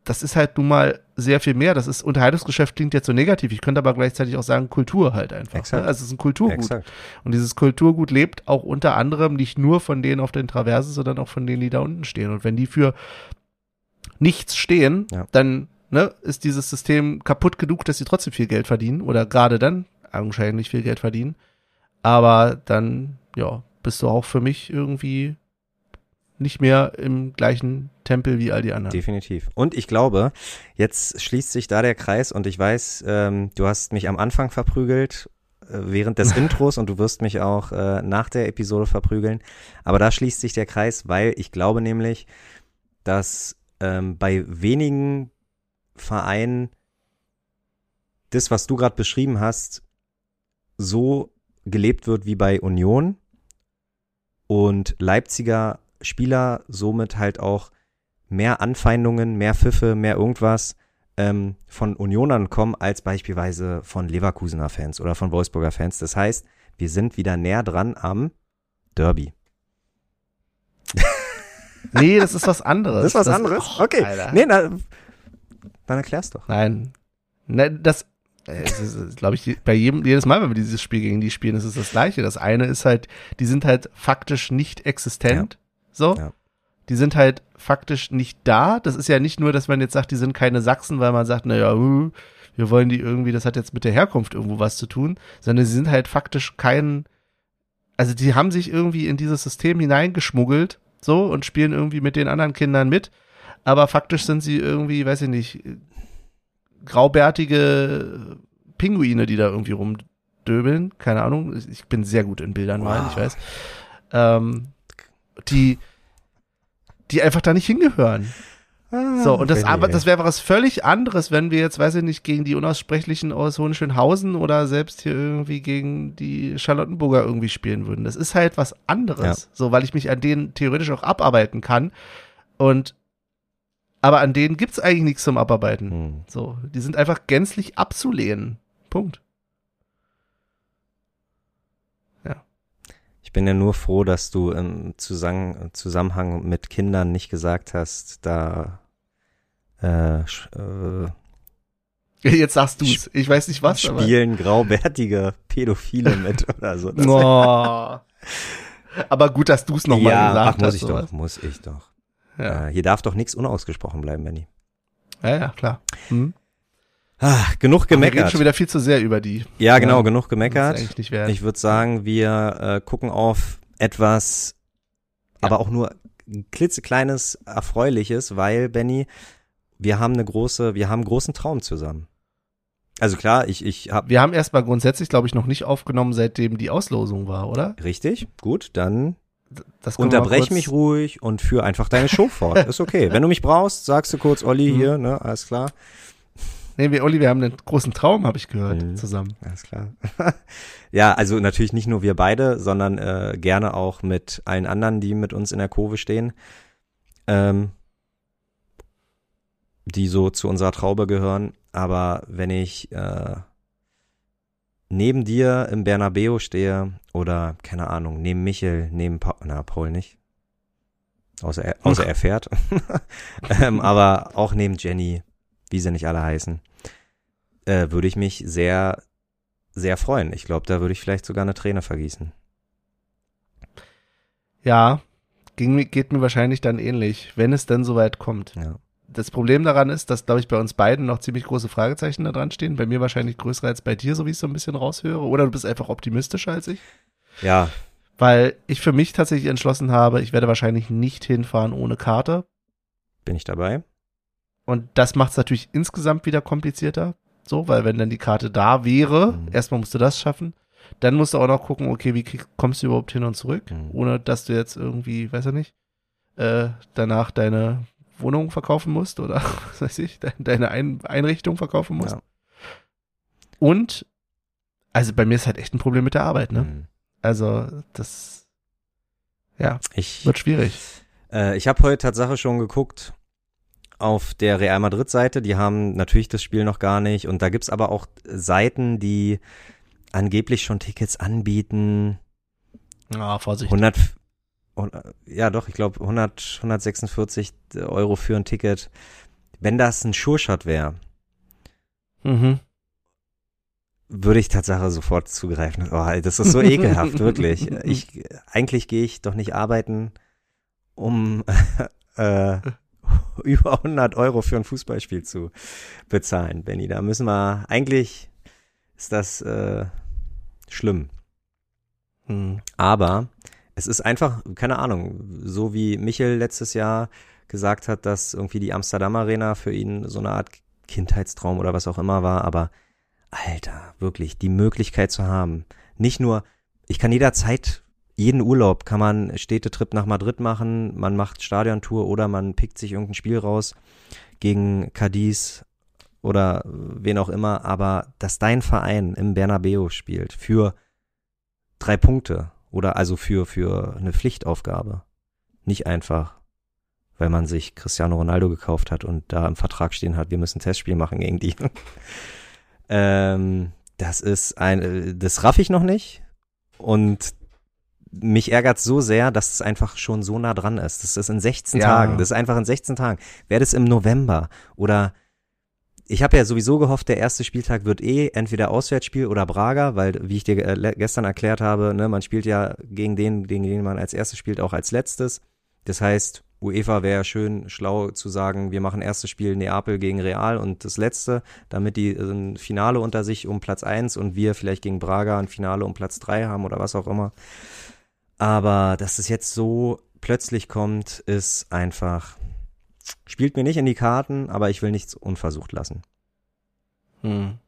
das ist halt nun mal sehr viel mehr. Das ist Unterhaltungsgeschäft klingt jetzt so negativ. Ich könnte aber gleichzeitig auch sagen Kultur halt einfach. Exakt. Ne? Also es ist ein Kulturgut. Exakt. Und dieses Kulturgut lebt auch unter anderem nicht nur von denen auf den Traversen, sondern auch von denen, die da unten stehen. Und wenn die für nichts stehen, Ja. dann ne, ist dieses System kaputt genug, dass sie trotzdem viel Geld verdienen oder gerade dann augenscheinlich viel Geld verdienen. Aber dann, ja, bist du auch für mich irgendwie nicht mehr im gleichen Tempel wie all die anderen. Definitiv. Und ich glaube, jetzt schließt sich da der Kreis und ich weiß, ähm, du hast mich am Anfang verprügelt äh, während des Intros und du wirst mich auch äh, nach der Episode verprügeln. Aber da schließt sich der Kreis, weil ich glaube nämlich, dass ähm, bei wenigen Vereinen das, was du gerade beschrieben hast, so gelebt wird wie bei Union und Leipziger Spieler somit halt auch mehr Anfeindungen, mehr Pfiffe, mehr irgendwas ähm, von Unionern kommen als beispielsweise von Leverkusener Fans oder von Wolfsburger Fans. Das heißt, wir sind wieder näher dran am Derby. Nee, das ist was anderes. Das ist was anderes? Oh, okay. Alter. Nee, na, dann erklär's doch. Nein. Nein, das, äh, glaube ich, bei jedem, jedes Mal, wenn wir dieses Spiel gegen die spielen, ist es das Gleiche. Das eine ist halt, die sind halt faktisch nicht existent. So. Ja. Die sind halt faktisch nicht da. Das ist ja nicht nur, dass man jetzt sagt, die sind keine Sachsen, weil man sagt, naja, uh, wir wollen die irgendwie, das hat jetzt mit der Herkunft irgendwo was zu tun, sondern sie sind halt faktisch kein, also die haben sich irgendwie in dieses System hineingeschmuggelt, so, und spielen irgendwie mit den anderen Kindern mit. Aber faktisch sind sie irgendwie, weiß ich nicht, graubärtige Pinguine, die da irgendwie rumdöbeln. Keine Ahnung. Ich bin sehr gut in Bildern malen, Wow. ich weiß. Ähm, die, die einfach da nicht hingehören. So, und das, aber das wäre was völlig anderes, wenn wir jetzt, weiß ich nicht, gegen die Unaussprechlichen aus Hohenschönhausen oder selbst hier irgendwie gegen die Charlottenburger irgendwie spielen würden. Das ist halt was anderes. Ja. So, weil ich mich an denen theoretisch auch abarbeiten kann. Und, aber an denen gibt's eigentlich nichts zum Abarbeiten. Hm. So, die sind einfach gänzlich abzulehnen. Punkt. Ich bin ja nur froh, dass du im Zusammen Zusammenhang mit Kindern nicht gesagt hast, da äh, äh, Jetzt sagst du's. Ich weiß nicht was, aber. spielen graubärtige Pädophile mit oder so. Oh. Aber gut, dass du's nochmal ja, gesagt ach, muss hast. ich sowas. doch, muss ich doch. Ja. Äh, hier darf doch nichts unausgesprochen bleiben, Benny. ja, ja, klar. Hm. Ah, genug Wir reden gemeckert. schon wieder viel zu sehr über die. Ja, genau, Ja. genug gemeckert. eigentlich nicht wert. Ich würde sagen, wir äh, gucken auf etwas, aber auch nur ein klitzekleines Erfreuliches, weil, Benny, wir haben eine große, wir haben einen großen Traum zusammen. Also klar, ich, ich habe Wir haben erstmal grundsätzlich, glaube ich, noch nicht aufgenommen, seitdem die Auslosung war, oder? richtig, gut, dann Das unterbrech mich ruhig und führ einfach deine Show fort. Ist okay. Wenn du mich brauchst, sagst du kurz, Olli Mhm. hier, ne, alles klar. Nee, wir, Olli, wir haben einen großen Traum, habe ich gehört, Mhm. zusammen. Alles klar. ja, also natürlich nicht nur wir beide, sondern äh, gerne auch mit allen anderen, die mit uns in der Kurve stehen. Ähm, die so zu unserer Traube gehören. Aber wenn ich äh, neben dir im Bernabeo stehe oder, keine Ahnung, neben Michel, neben Paul, na, Paul nicht. Außer er, außer er fährt. ähm, aber auch neben Jenny, wie sie nicht alle heißen, äh, würde ich mich sehr, sehr freuen. Ich glaube, da würde ich vielleicht sogar eine Träne vergießen. Ja, ging, geht mir wahrscheinlich dann ähnlich, wenn es denn soweit kommt. Ja. Das Problem daran ist, dass, glaube ich, bei uns beiden noch ziemlich große Fragezeichen da dran stehen. Bei mir wahrscheinlich größer als bei dir, so wie ich es so ein bisschen raushöre. Oder du bist einfach optimistischer als ich. Ja, Weil ich für mich tatsächlich entschlossen habe, ich werde wahrscheinlich nicht hinfahren ohne Karte. bin ich dabei. Und das macht es natürlich insgesamt wieder komplizierter. So, weil wenn dann die Karte da wäre, Mhm. erstmal musst du das schaffen. Dann musst du auch noch gucken, okay, wie kommst du überhaupt hin und zurück, Mhm. ohne dass du jetzt irgendwie, weiß ich nicht, äh, danach deine Wohnung verkaufen musst oder was weiß ich, de deine Ein Einrichtung verkaufen musst. Ja. Und, also bei mir ist halt echt ein Problem mit der Arbeit, ne? Mhm. Also, das, ja, Ich, wird schwierig. Äh, ich habe heute Tatsache schon geguckt auf der Real Madrid Seite. Die haben natürlich das Spiel noch gar nicht. Und da gibt's aber auch Seiten, die angeblich schon Tickets anbieten. Ah, Vorsicht. 100, und, äh, ja doch, ich glaube 100, 146 Euro für ein Ticket. Wenn das ein Sure-Shot wäre, Mhm. würde ich Tatsache sofort zugreifen. Oh, das ist so ekelhaft, wirklich. Ich, eigentlich gehe ich doch nicht arbeiten, um äh, über 100 Euro für ein Fußballspiel zu bezahlen, Benny. Da müssen wir, eigentlich ist das äh, schlimm. Hm. Aber es ist einfach, keine Ahnung, so wie Michel letztes Jahr gesagt hat, dass irgendwie die Amsterdam Arena für ihn so eine Art Kindheitstraum oder was auch immer war, aber Alter, wirklich, die Möglichkeit zu haben, nicht nur, ich kann jederzeit, jeden Urlaub kann man Städtetrip nach Madrid machen, man macht Stadiontour oder man pickt sich irgendein Spiel raus gegen Cadiz oder wen auch immer, aber dass dein Verein im Bernabeu spielt für drei Punkte oder also für, für eine Pflichtaufgabe. Nicht einfach, weil man sich Cristiano Ronaldo gekauft hat und da im Vertrag stehen hat, wir müssen ein Testspiel machen gegen die. ähm, das ist ein, äh, das raff ich noch nicht und mich ärgert so sehr, dass es einfach schon so nah dran ist. Das ist in 16 Ja. Tagen. Das ist einfach in 16 Tagen. Wäre das im November oder ich habe ja sowieso gehofft, der erste Spieltag wird eh entweder Auswärtsspiel oder Braga, weil, wie ich dir äh, gestern erklärt habe, ne, man spielt ja gegen den, gegen den man als erstes spielt, auch als letztes. Das heißt, UEFA wäre schön schlau zu sagen, wir machen erstes Spiel Neapel gegen Real und das letzte, damit die äh, ein Finale unter sich um Platz eins und wir vielleicht gegen Braga ein Finale um Platz drei haben oder was auch immer. Aber dass es jetzt so plötzlich kommt, ist einfach, spielt mir nicht in die Karten, aber ich will nichts unversucht lassen. Hm.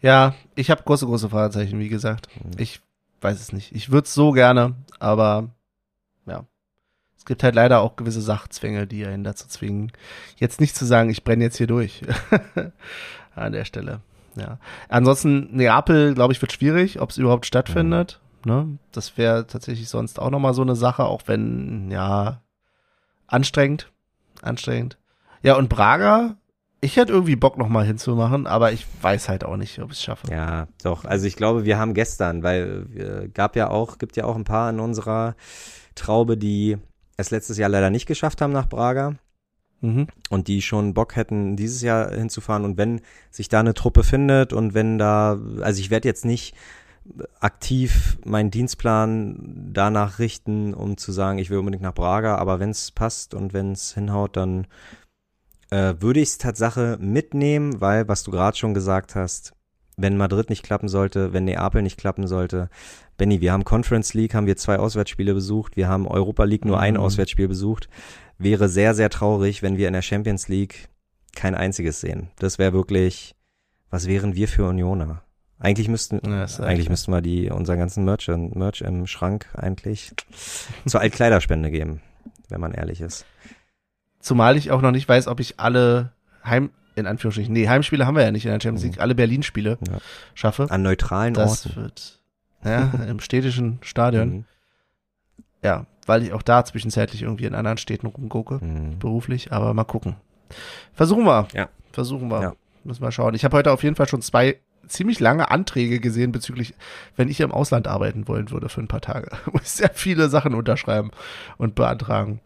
Ja, ich habe große, große Fragezeichen, wie gesagt. Hm. Ich weiß es nicht. Ich würde es so gerne, aber ja. Es gibt halt leider auch gewisse Sachzwänge, die einen dazu zwingen, jetzt nicht zu sagen, ich brenne jetzt hier durch. An der Stelle. Ja. Ansonsten, Neapel, glaube ich, wird schwierig, ob es überhaupt stattfindet. Ne? Das wäre tatsächlich sonst auch nochmal so eine Sache, auch wenn, ja, anstrengend. Anstrengend. Ja, und Braga, ich hätte irgendwie Bock nochmal hinzumachen, aber ich weiß halt auch nicht, ob ich es schaffe. Ja, doch. Also ich glaube, wir haben gestern, weil äh, gab ja auch, gibt ja auch ein paar in unserer Traube, die es letztes Jahr leider nicht geschafft haben nach Braga Mhm. und die schon Bock hätten, dieses Jahr hinzufahren. Und wenn sich da eine Truppe findet und wenn da, also ich werde jetzt nicht aktiv meinen Dienstplan danach richten, um zu sagen, ich will unbedingt nach Braga, aber wenn es passt und wenn es hinhaut, dann äh, würde ich es Tatsache mitnehmen, weil, was du gerade schon gesagt hast, wenn Madrid nicht klappen sollte, wenn Neapel nicht klappen sollte, Benny, wir haben Conference League, haben wir zwei Auswärtsspiele besucht, wir haben Europa League nur ein Mhm. Auswärtsspiel besucht. Wäre sehr, sehr traurig, wenn wir in der Champions League kein einziges sehen. Das wäre wirklich, was wären wir für Unioner? Eigentlich müssten, Ja, eigentlich müssten wir die, unseren ganzen Merch, Merch im Schrank eigentlich zur Altkleiderspende geben, wenn man ehrlich ist. Zumal ich auch noch nicht weiß, ob ich alle Heim, in Anführungsstrichen, nee, Heimspiele haben wir ja nicht in der Champions League, alle Berlin-Spiele Ja. schaffe. An neutralen Das Orten. wird, ja, im städtischen Stadion. Mhm. Ja, weil ich auch da zwischenzeitlich irgendwie in anderen Städten rumgucke, Mhm. beruflich, aber mal gucken. Versuchen wir. Ja. Versuchen wir. Ja. Müssen wir schauen. Ich habe heute auf jeden Fall schon zwei ziemlich lange Anträge gesehen bezüglich, wenn ich im Ausland arbeiten wollen würde für ein paar Tage. Muss ich sehr viele Sachen unterschreiben und beantragen.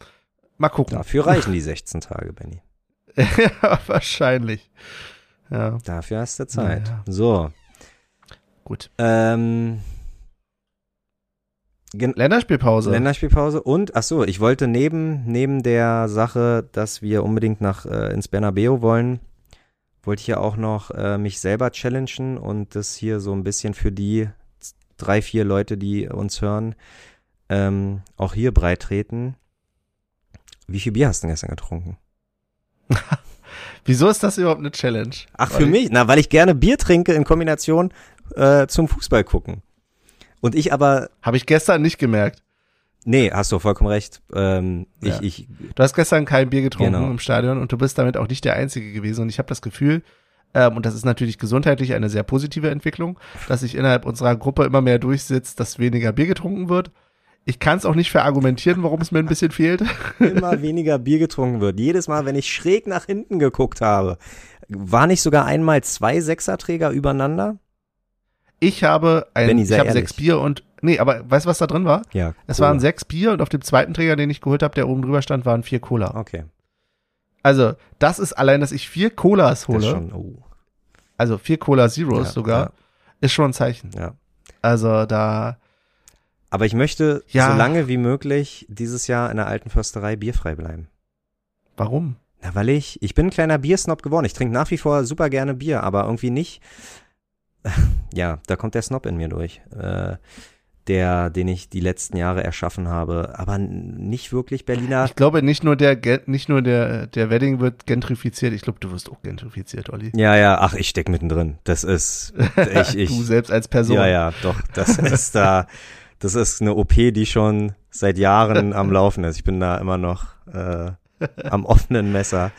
Mal gucken. Dafür reichen die 16 Tage, Benny. ja, wahrscheinlich. Ja, Dafür hast du Zeit. Naja. So. gut. Ähm, Länderspielpause. Länderspielpause und ach so, ich wollte neben neben der Sache, dass wir unbedingt nach äh, ins Bernabeu wollen, wollte ich ja auch noch äh, mich selber challengen und das hier so ein bisschen für die drei vier Leute, die uns hören, ähm, auch hier breit treten. Wie viel Bier hast du denn gestern getrunken? Wieso ist das überhaupt eine Challenge? Ach, für mich? Na, weil ich gerne Bier trinke in Kombination äh, zum Fußball gucken. Und ich aber, Habe ich gestern nicht gemerkt. Nee, hast du vollkommen recht. Ähm, Ja. ich, ich, Du hast gestern kein Bier getrunken Genau. im Stadion und du bist damit auch nicht der Einzige gewesen. Und ich habe das Gefühl, ähm, und das ist natürlich gesundheitlich eine sehr positive Entwicklung, dass sich innerhalb unserer Gruppe immer mehr durchsetzt, dass weniger Bier getrunken wird. Ich kann es auch nicht verargumentieren, warum es mir ein bisschen fehlt. immer weniger Bier getrunken wird. Jedes Mal, wenn ich schräg nach hinten geguckt habe, war nicht sogar einmal zwei Sechserträger übereinander? Ich habe ein, Benni, ich habe ehrlich. sechs Bier und, nee, aber weißt du, was da drin war? Ja. Es Cola. waren sechs Bier und auf dem zweiten Träger, den ich geholt habe, der oben drüber stand, waren vier Cola. Okay. Also, das ist allein, dass ich vier Colas Das hole, ist schon, oh. also vier Cola Zeros Ja, sogar, ist schon ein Zeichen. Ja. Also, da, Aber ich möchte Ja. so lange wie möglich dieses Jahr in der alten Försterei bierfrei bleiben. warum? Na, weil ich, ich bin ein kleiner Biersnob geworden. Ich trinke nach wie vor super gerne Bier, aber irgendwie nicht. Ja, da kommt der Snob in mir durch. Äh, der, den ich die letzten Jahre erschaffen habe. Aber nicht wirklich Berliner. Ich glaube, nicht nur der, nicht nur der, der Wedding wird gentrifiziert. Ich glaube, du wirst auch gentrifiziert, Olli. Ja, ja, ach, ich steck mittendrin. Das ist, ich, ich, du selbst als Person. ja, ja, doch, das ist da, das ist eine OP, die schon seit Jahren am Laufen ist. Ich bin da immer noch äh, am offenen Messer.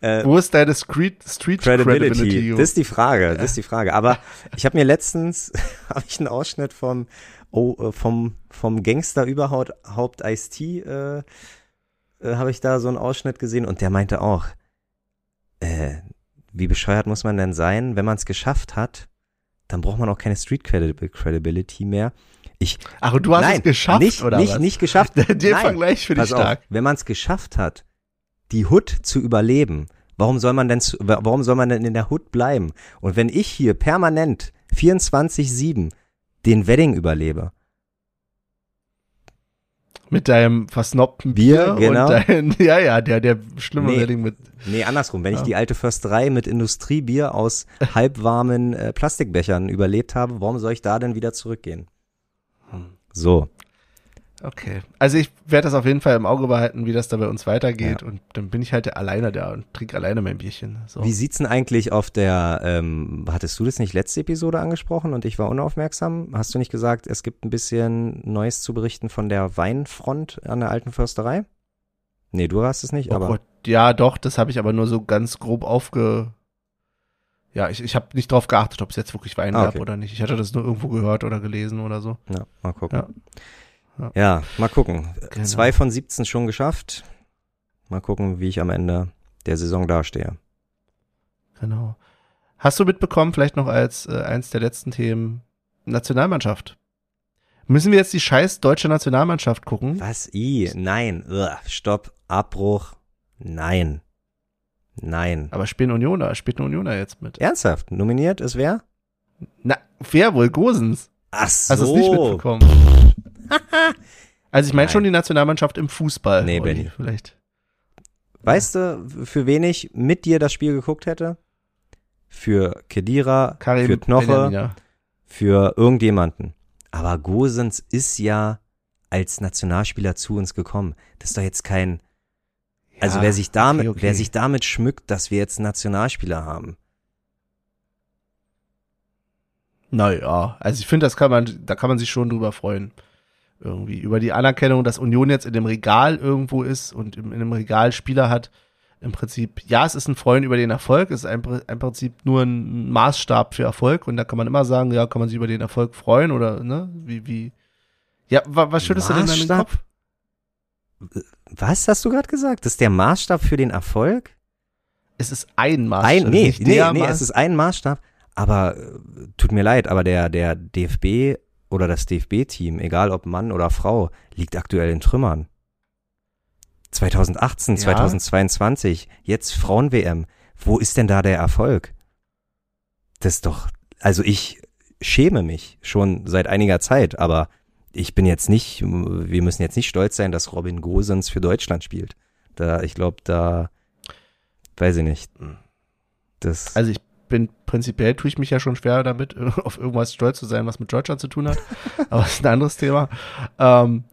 Äh, Wo ist deine Street, Street Credibility. Credibility? Das ist die Frage, das ist die Frage. Aber ich habe mir letztens habe ich einen Ausschnitt vom oh, äh, vom vom Gangster überhaupt Haupt Ice-T äh, äh, habe ich da so einen Ausschnitt gesehen und der meinte auch äh, wie bescheuert muss man denn sein, wenn man es geschafft hat, dann braucht man auch keine Street Credi- Credibility mehr. Ich Ach, und du hast nein, es geschafft, nicht, oder nicht, was? nicht geschafft. Den Nein. Vergleich finde ich stark. auf, wenn man es geschafft hat, die Hood zu überleben, warum soll man denn warum soll man denn in der Hood bleiben? Und wenn ich hier permanent 24/7 den Wedding überlebe, Mit deinem versnobten Bier, Bier, genau. und dein, ja, ja, der, der schlimme Nee. Wedding mit, nee, andersrum, wenn ich Ja. die alte Försterei mit Industriebier aus halbwarmen äh, Plastikbechern überlebt habe, warum soll ich da denn wieder zurückgehen? Hm. So, okay. Also ich werde das auf jeden Fall im Auge behalten, wie das da bei uns weitergeht und dann bin ich halt alleine da und trinke alleine mein Bierchen. So. wie sieht's denn eigentlich auf der, ähm, hattest du das nicht letzte Episode angesprochen und ich war unaufmerksam? Hast du nicht gesagt, es gibt ein bisschen Neues zu berichten von der Weinfront an der alten Försterei? Nee, du hast es nicht, Oh aber Gott, ja, doch, das habe ich aber nur so ganz grob aufge. Ja, ich, ich habe nicht drauf geachtet, ob es jetzt wirklich Wein Ah, gab okay. oder nicht. Ich hatte das nur irgendwo gehört oder gelesen oder so. ja, mal gucken. Ja. Ja, Ja. mal gucken. Genau. Zwei von 17 schon geschafft. Mal gucken, wie ich am Ende der Saison dastehe. Genau. Hast du mitbekommen, vielleicht noch als äh, eins der letzten Themen, Nationalmannschaft? Müssen wir jetzt die scheiß deutsche Nationalmannschaft gucken? Was? I? Nein. Ugh. Stopp. Abbruch. Nein. Nein. Aber spielen Unioner, spielt ein Unioner jetzt mit. Ernsthaft? Nominiert ist wer? Na, wer wohl? Gosens. Ach so. Hast du es nicht mitbekommen? also ich meine schon die Nationalmannschaft im Fußball. Nee, Benni. Vielleicht. Weißt du, für wen ich mit dir das Spiel geguckt hätte? Für Kedira, Karim für Knoche, Benjamina. für irgendjemanden. Aber Gosens ist ja als Nationalspieler zu uns gekommen. Das ist doch jetzt kein, also Ja, wer sich damit, okay, okay. wer sich damit schmückt, dass wir jetzt Nationalspieler haben. Naja, also ich finde, das kann man, da kann man sich schon drüber freuen. Irgendwie. Über die Anerkennung, dass Union jetzt in dem Regal irgendwo ist und in einem Regal Spieler hat. Im Prinzip, ja, es ist ein Freuen über den Erfolg, es ist im Pri- im Prinzip nur ein Maßstab für Erfolg und da kann man immer sagen, ja, kann man sich über den Erfolg freuen oder, ne, wie, wie. Ja, wa, was schüttest du denn in den? Kopf? Was hast du gerade gesagt? Das ist der Maßstab für den Erfolg? es ist ein Maßstab. Ein, nee, nee, nee, Maß- es ist ein Maßstab, aber äh, tut mir leid, aber der, der DFB oder das DFB-Team, egal ob Mann oder Frau, liegt aktuell in Trümmern. 2018, Ja. 2022, jetzt Frauen-WM. Wo ist denn da der Erfolg? Das ist doch, also ich schäme mich schon seit einiger Zeit, aber ich bin jetzt nicht, wir müssen jetzt nicht stolz sein, dass Robin Gosens für Deutschland spielt. Da, ich glaube, da, weiß ich nicht. Das, Also ich bin prinzipiell tue ich mich ja schon schwer damit, auf irgendwas stolz zu sein, was mit Deutschland zu tun hat. Aber das ist ein anderes Thema. Ähm,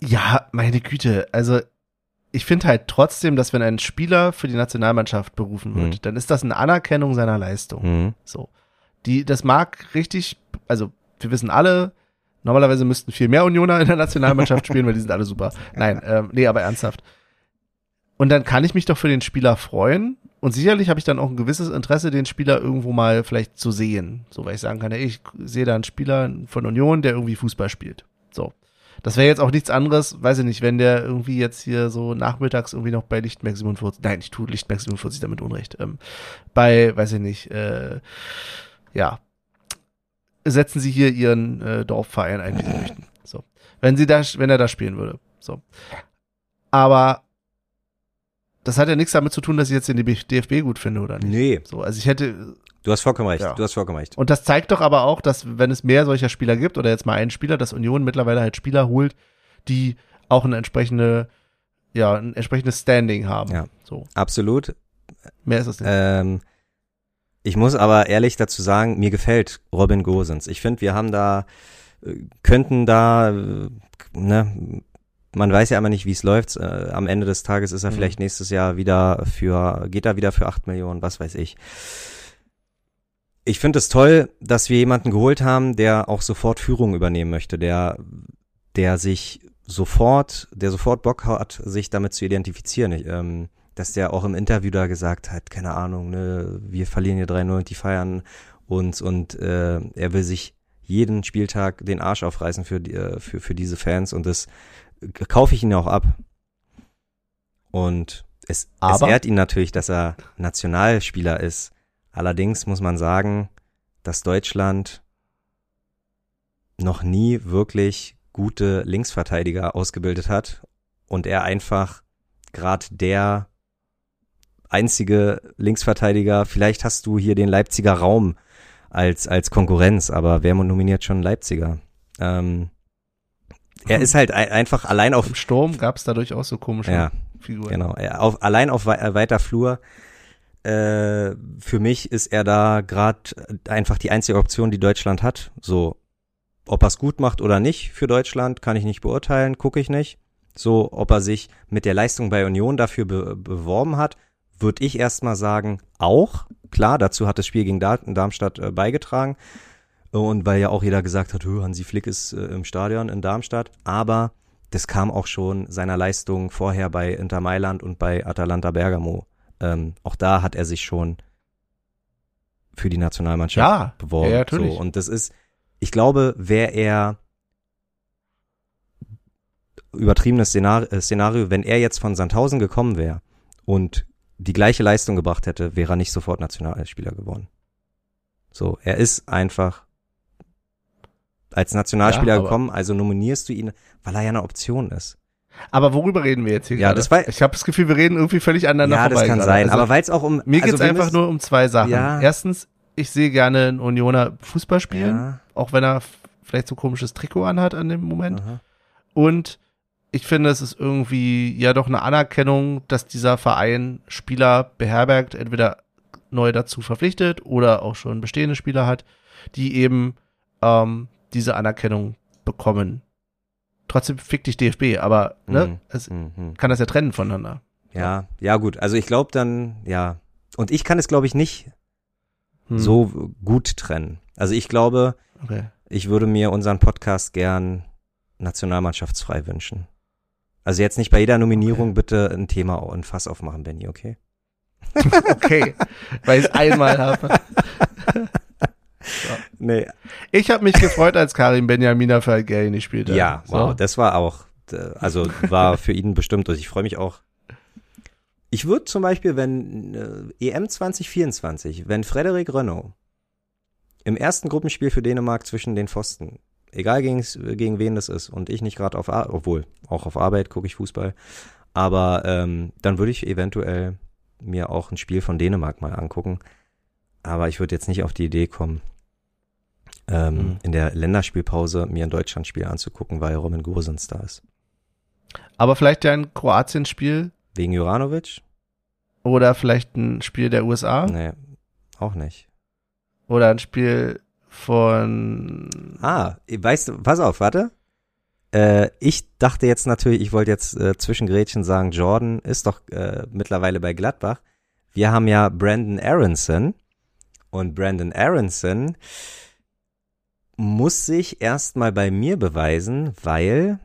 ja, meine Güte. Also ich finde halt trotzdem, dass wenn ein Spieler für die Nationalmannschaft berufen wird, Mhm. dann ist das eine Anerkennung seiner Leistung. mhm. So. Die, das mag richtig, also wir wissen alle, normalerweise müssten viel mehr Unioner in der Nationalmannschaft spielen, weil die sind alle super. Nein, ähm, nee, aber ernsthaft. Und dann kann ich mich doch für den Spieler freuen. Und sicherlich habe ich dann auch ein gewisses Interesse, den Spieler irgendwo mal vielleicht zu sehen. So, weil ich sagen kann, ey, ich sehe da einen Spieler von Union, der irgendwie Fußball spielt. So. Das wäre jetzt auch nichts anderes, weiß ich nicht, wenn der irgendwie jetzt hier so nachmittags irgendwie noch bei Lichtmerk 47, nein, ich tue Lichtmerk 47 damit Unrecht, ähm, bei, weiß ich nicht, äh, ja, setzen Sie hier Ihren äh, Dorfverein ein, wie Sie möchten. So. Wenn sie da, wenn er da spielen würde. So. Aber das hat ja nichts damit zu tun, dass ich jetzt den DFB gut finde oder nicht. Nee, So, also ich hätte, du hast vollkommen recht. Ja. Du hast vollkommen recht. und das zeigt doch aber auch, dass wenn es mehr solcher Spieler gibt oder jetzt mal einen Spieler, dass Union mittlerweile halt Spieler holt, die auch eine entsprechende, ja, ein entsprechendes Standing haben. Ja. So. Absolut. Mehr ist es nicht. Ähm, ich muss aber ehrlich dazu sagen, mir gefällt Robin Gosens. Ich finde, wir haben da, äh, könnten da, äh, ne, man weiß ja immer nicht, wie es läuft. Äh, am Ende des Tages ist er Mhm. vielleicht nächstes Jahr wieder für, geht er wieder für acht Millionen, was weiß ich. Ich finde es toll, dass wir jemanden geholt haben, der auch sofort Führung übernehmen möchte, der, der sich sofort, der sofort Bock hat, sich damit zu identifizieren. Ich, ähm, dass der auch im Interview da gesagt hat, keine Ahnung, ne, wir verlieren hier 3-0 und die feiern uns und äh, er will sich jeden Spieltag den Arsch aufreißen für, die, äh, für, für diese Fans und das kaufe ich ihn auch ab. Und es, es ehrt ihn natürlich, dass er Nationalspieler ist. Allerdings muss man sagen, dass Deutschland noch nie wirklich gute Linksverteidiger ausgebildet hat und er einfach gerade der einzige Linksverteidiger, vielleicht hast du hier den Leipziger Raum als, als Konkurrenz, aber wer nominiert schon Leipziger? Ähm, er ist halt ein, einfach allein auf, Im Sturm gab es dadurch auch so komische ja, Figuren. Genau, er auf, allein auf äh, weiter Flur. Äh, für mich ist er da gerade einfach die einzige Option, die Deutschland hat. So, ob er es gut macht oder nicht für Deutschland, kann ich nicht beurteilen, gucke ich nicht. So, ob er sich mit der Leistung bei Union dafür be beworben hat, würde ich erstmal sagen, auch. Klar, dazu hat das Spiel gegen Dar Darmstadt äh, beigetragen. Und weil ja auch jeder gesagt hat, "Hö, Hansi Flick ist äh, im Stadion in Darmstadt. Aber das kam auch schon seiner Leistung vorher bei Inter Mailand und bei Atalanta Bergamo. Ähm, auch da hat er sich schon für die Nationalmannschaft Ja, beworben. ja, natürlich. So, und das ist, ich glaube, wäre er übertriebenes Szenario, äh, Szenario, wenn er jetzt von Sandhausen gekommen wäre und die gleiche Leistung gebracht hätte, wäre er nicht sofort Nationalspieler geworden. So, er ist einfach als Nationalspieler Ja, gekommen, also nominierst du ihn, weil er ja eine Option ist. Aber worüber reden wir jetzt hier Ja, gerade? das war- ich habe das Gefühl, wir reden irgendwie völlig aneinander ja, vorbei. das kann gerade. sein. Also, aber weil es auch um mir geht's also einfach müssen- nur um zwei Sachen. Ja. Erstens, ich sehe gerne einen Unioner Fußball spielen, ja, auch wenn er vielleicht so komisches Trikot anhat an dem Moment. aha. Und ich finde, es ist irgendwie ja doch eine Anerkennung, dass dieser Verein Spieler beherbergt, entweder neu dazu verpflichtet oder auch schon bestehende Spieler hat, die eben ähm, diese Anerkennung bekommen. Trotzdem fick dich DFB, aber ne, Mhm. es Mhm. kann das ja trennen voneinander. Ja, ja gut. Also ich glaube dann, ja. Und ich kann es, glaube ich, nicht Hm, so gut trennen. Also ich glaube, Okay. ich würde mir unseren Podcast gern nationalmannschaftsfrei wünschen. Also jetzt nicht bei jeder Nominierung Okay. bitte ein Thema, ein Fass aufmachen, Benny, okay? Okay, weil ich es einmal habe. Nee, Ich habe mich gefreut, als Karim Benjamina für Algerien nicht spielte. ja, So. wow, das war auch, äh, also war für ihn bestimmt, und ich freue mich auch. Ich würde zum Beispiel, wenn äh, EM 2024, wenn Frederik Renault im ersten Gruppenspiel für Dänemark zwischen den Pfosten, egal gegen, gegen wen das ist, und ich nicht gerade auf Arbeit, obwohl auch auf Arbeit gucke ich Fußball, aber ähm, dann würde ich eventuell mir auch ein Spiel von Dänemark mal angucken. Aber ich würde jetzt nicht auf die Idee kommen, ähm, mhm. in der Länderspielpause mir ein Deutschlandspiel anzugucken, weil Roman Gosens da ist. Aber vielleicht ja ein Kroatien-Spiel? Wegen Juranovic? Oder vielleicht ein Spiel der USA? Nee, auch nicht. Oder ein Spiel von. Ah, weißt du, pass auf, warte. Äh, ich dachte jetzt natürlich, ich wollte jetzt äh, zwischen Gretchen sagen, Jordan ist doch äh, mittlerweile bei Gladbach. Wir haben ja Brandon Aronson und Brandon Aronson muss sich erstmal bei mir beweisen, weil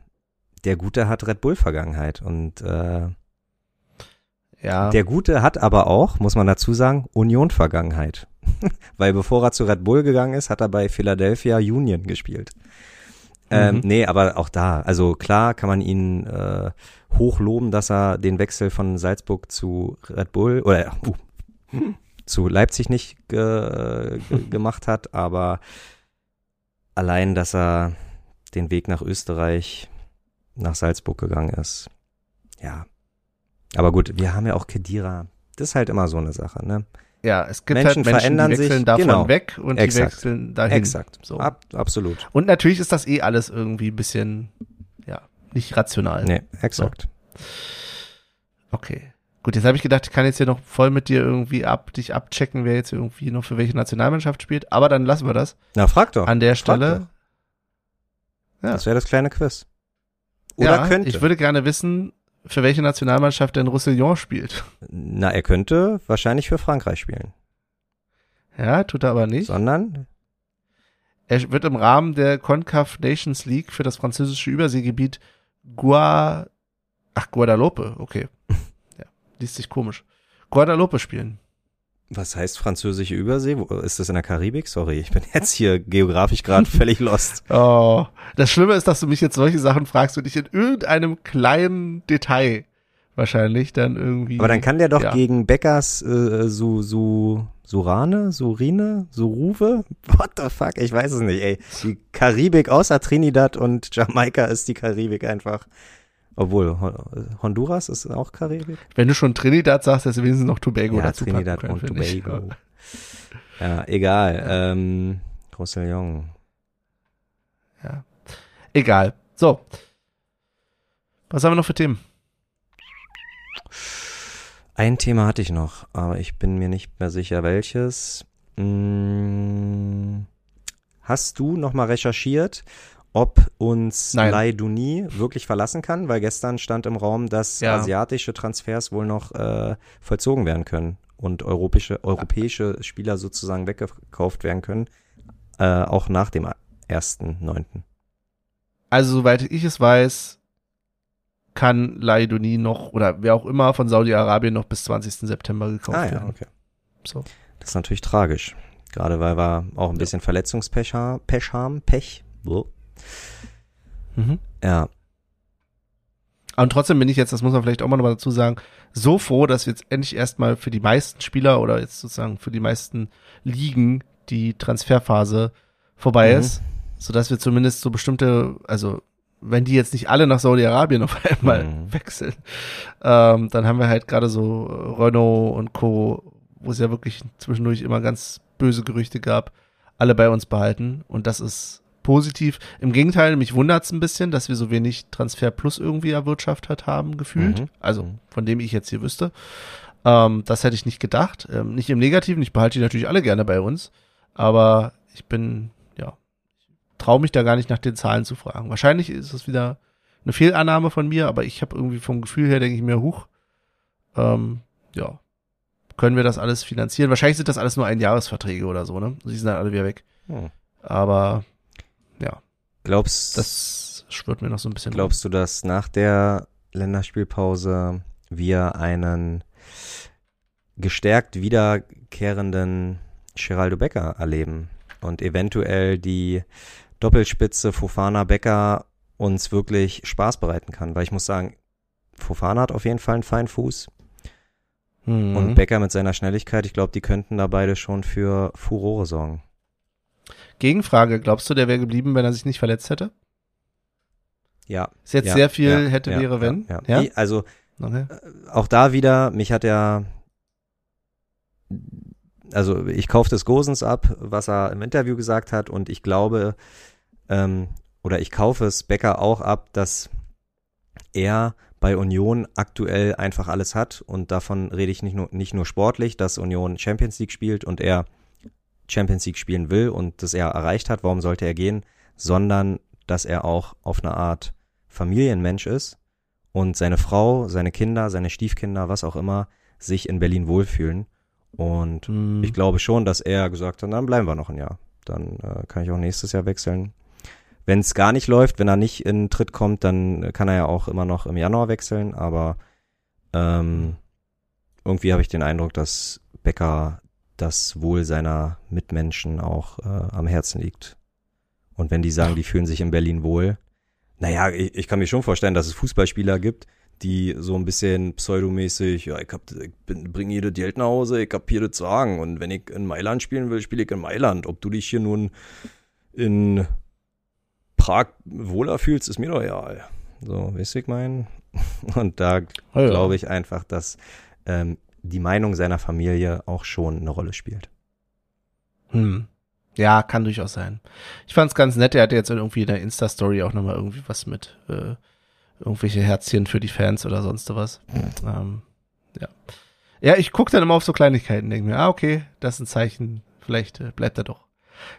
der Gute hat Red Bull Vergangenheit und äh, ja. Der Gute hat aber auch, muss man dazu sagen, Union Vergangenheit. weil bevor er zu Red Bull gegangen ist, hat er bei Philadelphia Union gespielt. Ähm, mhm. Nee, aber auch da, also klar kann man ihn äh, hochloben, dass er den Wechsel von Salzburg zu Red Bull oder uh, zu Leipzig nicht ge, ge, gemacht hat, aber allein, dass er den Weg nach Österreich, nach Salzburg gegangen ist, ja. Aber gut, wir haben ja auch Kedira. Das ist halt immer so eine Sache, ne? Ja, es gibt Menschen, halt Menschen, verändern die wechseln sich, davon genau. weg und Exakt. die wechseln dahin. Exakt, so. Ab, absolut. Und natürlich ist das eh alles irgendwie ein bisschen, ja, nicht rational. Nee, exakt. So. Okay. Gut, jetzt habe ich gedacht, ich kann jetzt hier noch voll mit dir irgendwie ab, dich abchecken, wer jetzt irgendwie noch für welche Nationalmannschaft spielt, aber dann lassen wir das. Na, frag doch. An der Stelle. Ja. Das wäre das kleine Quiz. Oder ja, könnte. Ich würde gerne wissen, für welche Nationalmannschaft denn Roussillon spielt. Na, er könnte wahrscheinlich für Frankreich spielen. Ja, tut er aber nicht. Sondern? Er wird im Rahmen der CONCACAF Nations League für das französische Überseegebiet Gua, ach, Guadalupe, okay. liest sich komisch. Guadalupe spielen. Was heißt französische Übersee? Ist das in der Karibik? Sorry, ich bin jetzt hier geografisch gerade völlig lost. Oh, das Schlimme ist, dass du mich jetzt solche Sachen fragst und ich in irgendeinem kleinen Detail wahrscheinlich dann irgendwie. Aber dann kann der doch ja. gegen Beckers äh, so so Surane, Surine, Suruve? What the fuck? Ich weiß es nicht, ey. Die Karibik außer Trinidad und Jamaika ist die Karibik einfach. Obwohl, Honduras ist auch Karibik. Wenn du schon Trinidad sagst, ist wenigstens noch Tobago ja, dazu Trinidad und Tobago. Ja, egal. Ja. Ähm, Roussillon. Ja. Egal. So. Was haben wir noch für Themen? Ein Thema hatte ich noch, aber ich bin mir nicht mehr sicher, welches. Hm, hast du noch mal recherchiert, ob uns Nein. Lai Duni wirklich verlassen kann, weil gestern stand im Raum, dass ja. asiatische Transfers wohl noch äh, vollzogen werden können und europäische, europäische Spieler sozusagen weggekauft werden können, äh, auch nach dem 1.9. Also soweit ich es weiß, kann Lai Duni noch oder wer auch immer von Saudi-Arabien noch bis 20. September gekauft ah, ja, werden. Okay. So. Das ist natürlich tragisch. Gerade weil wir auch ein bisschen ja. Verletzungspech haben, Pech haben, Pech. Mhm. Ja. Und trotzdem bin ich jetzt, das muss man vielleicht auch mal nochmal dazu sagen, so froh, dass wir jetzt endlich erstmal für die meisten Spieler oder jetzt sozusagen für die meisten Ligen die Transferphase vorbei mhm. ist, sodass wir zumindest so bestimmte, also wenn die jetzt nicht alle nach Saudi-Arabien auf einmal mhm. wechseln, ähm, dann haben wir halt gerade so Renault und Co., wo es ja wirklich zwischendurch immer ganz böse Gerüchte gab, alle bei uns behalten. Und das ist positiv. Im Gegenteil, mich wundert es ein bisschen, dass wir so wenig Transfer Plus irgendwie erwirtschaftet haben, gefühlt. Mhm. Also mhm. von dem ich jetzt hier wüsste. Ähm, das hätte ich nicht gedacht. Ähm, nicht im Negativen, ich behalte die natürlich alle gerne bei uns. Aber ich bin, ja, traue mich da gar nicht nach den Zahlen zu fragen. Wahrscheinlich ist es wieder eine Fehlannahme von mir, aber ich habe irgendwie vom Gefühl her, denke ich mir, huch, ähm, ja, können wir das alles finanzieren? Wahrscheinlich sind das alles nur Einjahresverträge oder so, ne? Die sind dann alle wieder weg. Hm. Aber ja. Glaubst Das schwört mir noch so ein bisschen. Glaubst du, dass nach der Länderspielpause wir einen gestärkt wiederkehrenden Geraldo Becker erleben und eventuell die Doppelspitze Fofana Becker uns wirklich Spaß bereiten kann, weil ich muss sagen, Fofana hat auf jeden Fall einen feinen Fuß Mhm. Und Becker mit seiner Schnelligkeit, ich glaube, die könnten da beide schon für Furore sorgen. Gegenfrage, glaubst du, der wäre geblieben, wenn er sich nicht verletzt hätte? Ja. Ist jetzt ja, sehr viel ja, hätte, ja, wäre, wenn? Ja. Also, okay. Äh, auch da wieder, mich hat er, also ich kaufe des Gosens ab, was er im Interview gesagt hat und ich glaube, ähm, oder ich kaufe es Becker auch ab, dass er bei Union aktuell einfach alles hat und davon rede ich nicht nur, nicht nur sportlich, dass Union Champions League spielt und er Champions League spielen will und das er erreicht hat, warum sollte er gehen, sondern dass er auch auf eine Art Familienmensch ist und seine Frau, seine Kinder, seine Stiefkinder, was auch immer, sich in Berlin wohlfühlen. Und mhm. ich glaube schon, dass er gesagt hat, dann bleiben wir noch ein Jahr. Dann äh, kann ich auch nächstes Jahr wechseln. Wenn es gar nicht läuft, wenn er nicht in Tritt kommt, dann kann er ja auch immer noch im Januar wechseln. Aber ähm, irgendwie habe ich den Eindruck, dass Becker das Wohl seiner Mitmenschen auch äh, am Herzen liegt. Und wenn die sagen, die fühlen sich in Berlin wohl, naja, ich, ich kann mir schon vorstellen, dass es Fußballspieler gibt, die so ein bisschen pseudomäßig, ja, ich, hab, ich bringe das Geld nach Hause, ich hab hier das Sagen. Und wenn ich in Mailand spielen will, spiele ich in Mailand. Ob du dich hier nun in Prag wohler fühlst, ist mir doch egal. So, weißt du, ich mein? Und da oh ja. glaube ich einfach, dass ähm, die Meinung seiner Familie auch schon eine Rolle spielt. Hm. Ja, kann durchaus sein. Ich fand's ganz nett, er hatte jetzt irgendwie in der Insta-Story auch nochmal irgendwie was mit äh, irgendwelche Herzchen für die Fans oder sonst was. Ähm, ja. Ja, ich gucke dann immer auf so Kleinigkeiten, denke mir, ah, okay, das ist ein Zeichen, vielleicht äh, bleibt er doch.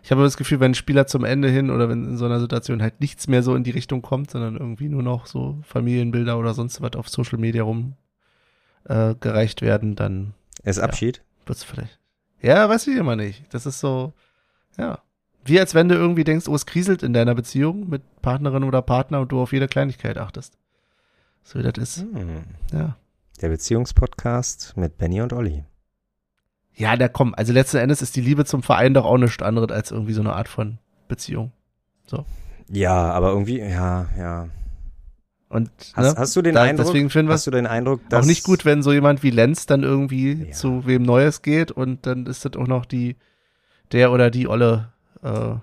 Ich habe das Gefühl, wenn ein Spieler zum Ende hin oder wenn in so einer Situation halt nichts mehr so in die Richtung kommt, sondern irgendwie nur noch so Familienbilder oder sonst was auf Social Media rum äh, gereicht werden, dann. Es ja, Abschied? Wird's vielleicht. Ja, weiß ich immer nicht. Das ist so, ja. Wie als wenn du irgendwie denkst, oh, es kriselt in deiner Beziehung mit Partnerin oder Partner und du auf jede Kleinigkeit achtest. So wie das ist. Hm. Ja. Der Beziehungspodcast mit Benny und Olli. Ja, da komm, also letzten Endes ist die Liebe zum Verein doch auch nichts anderes als irgendwie so eine Art von Beziehung. So. Ja, aber irgendwie, ja, ja. Und hast, ne, hast du den da, Eindruck, deswegen finden hast du den Eindruck, dass auch nicht gut, wenn so jemand wie Lenz dann irgendwie ja. zu wem Neues geht und dann ist das auch noch die der oder die Olle. Äh, ja.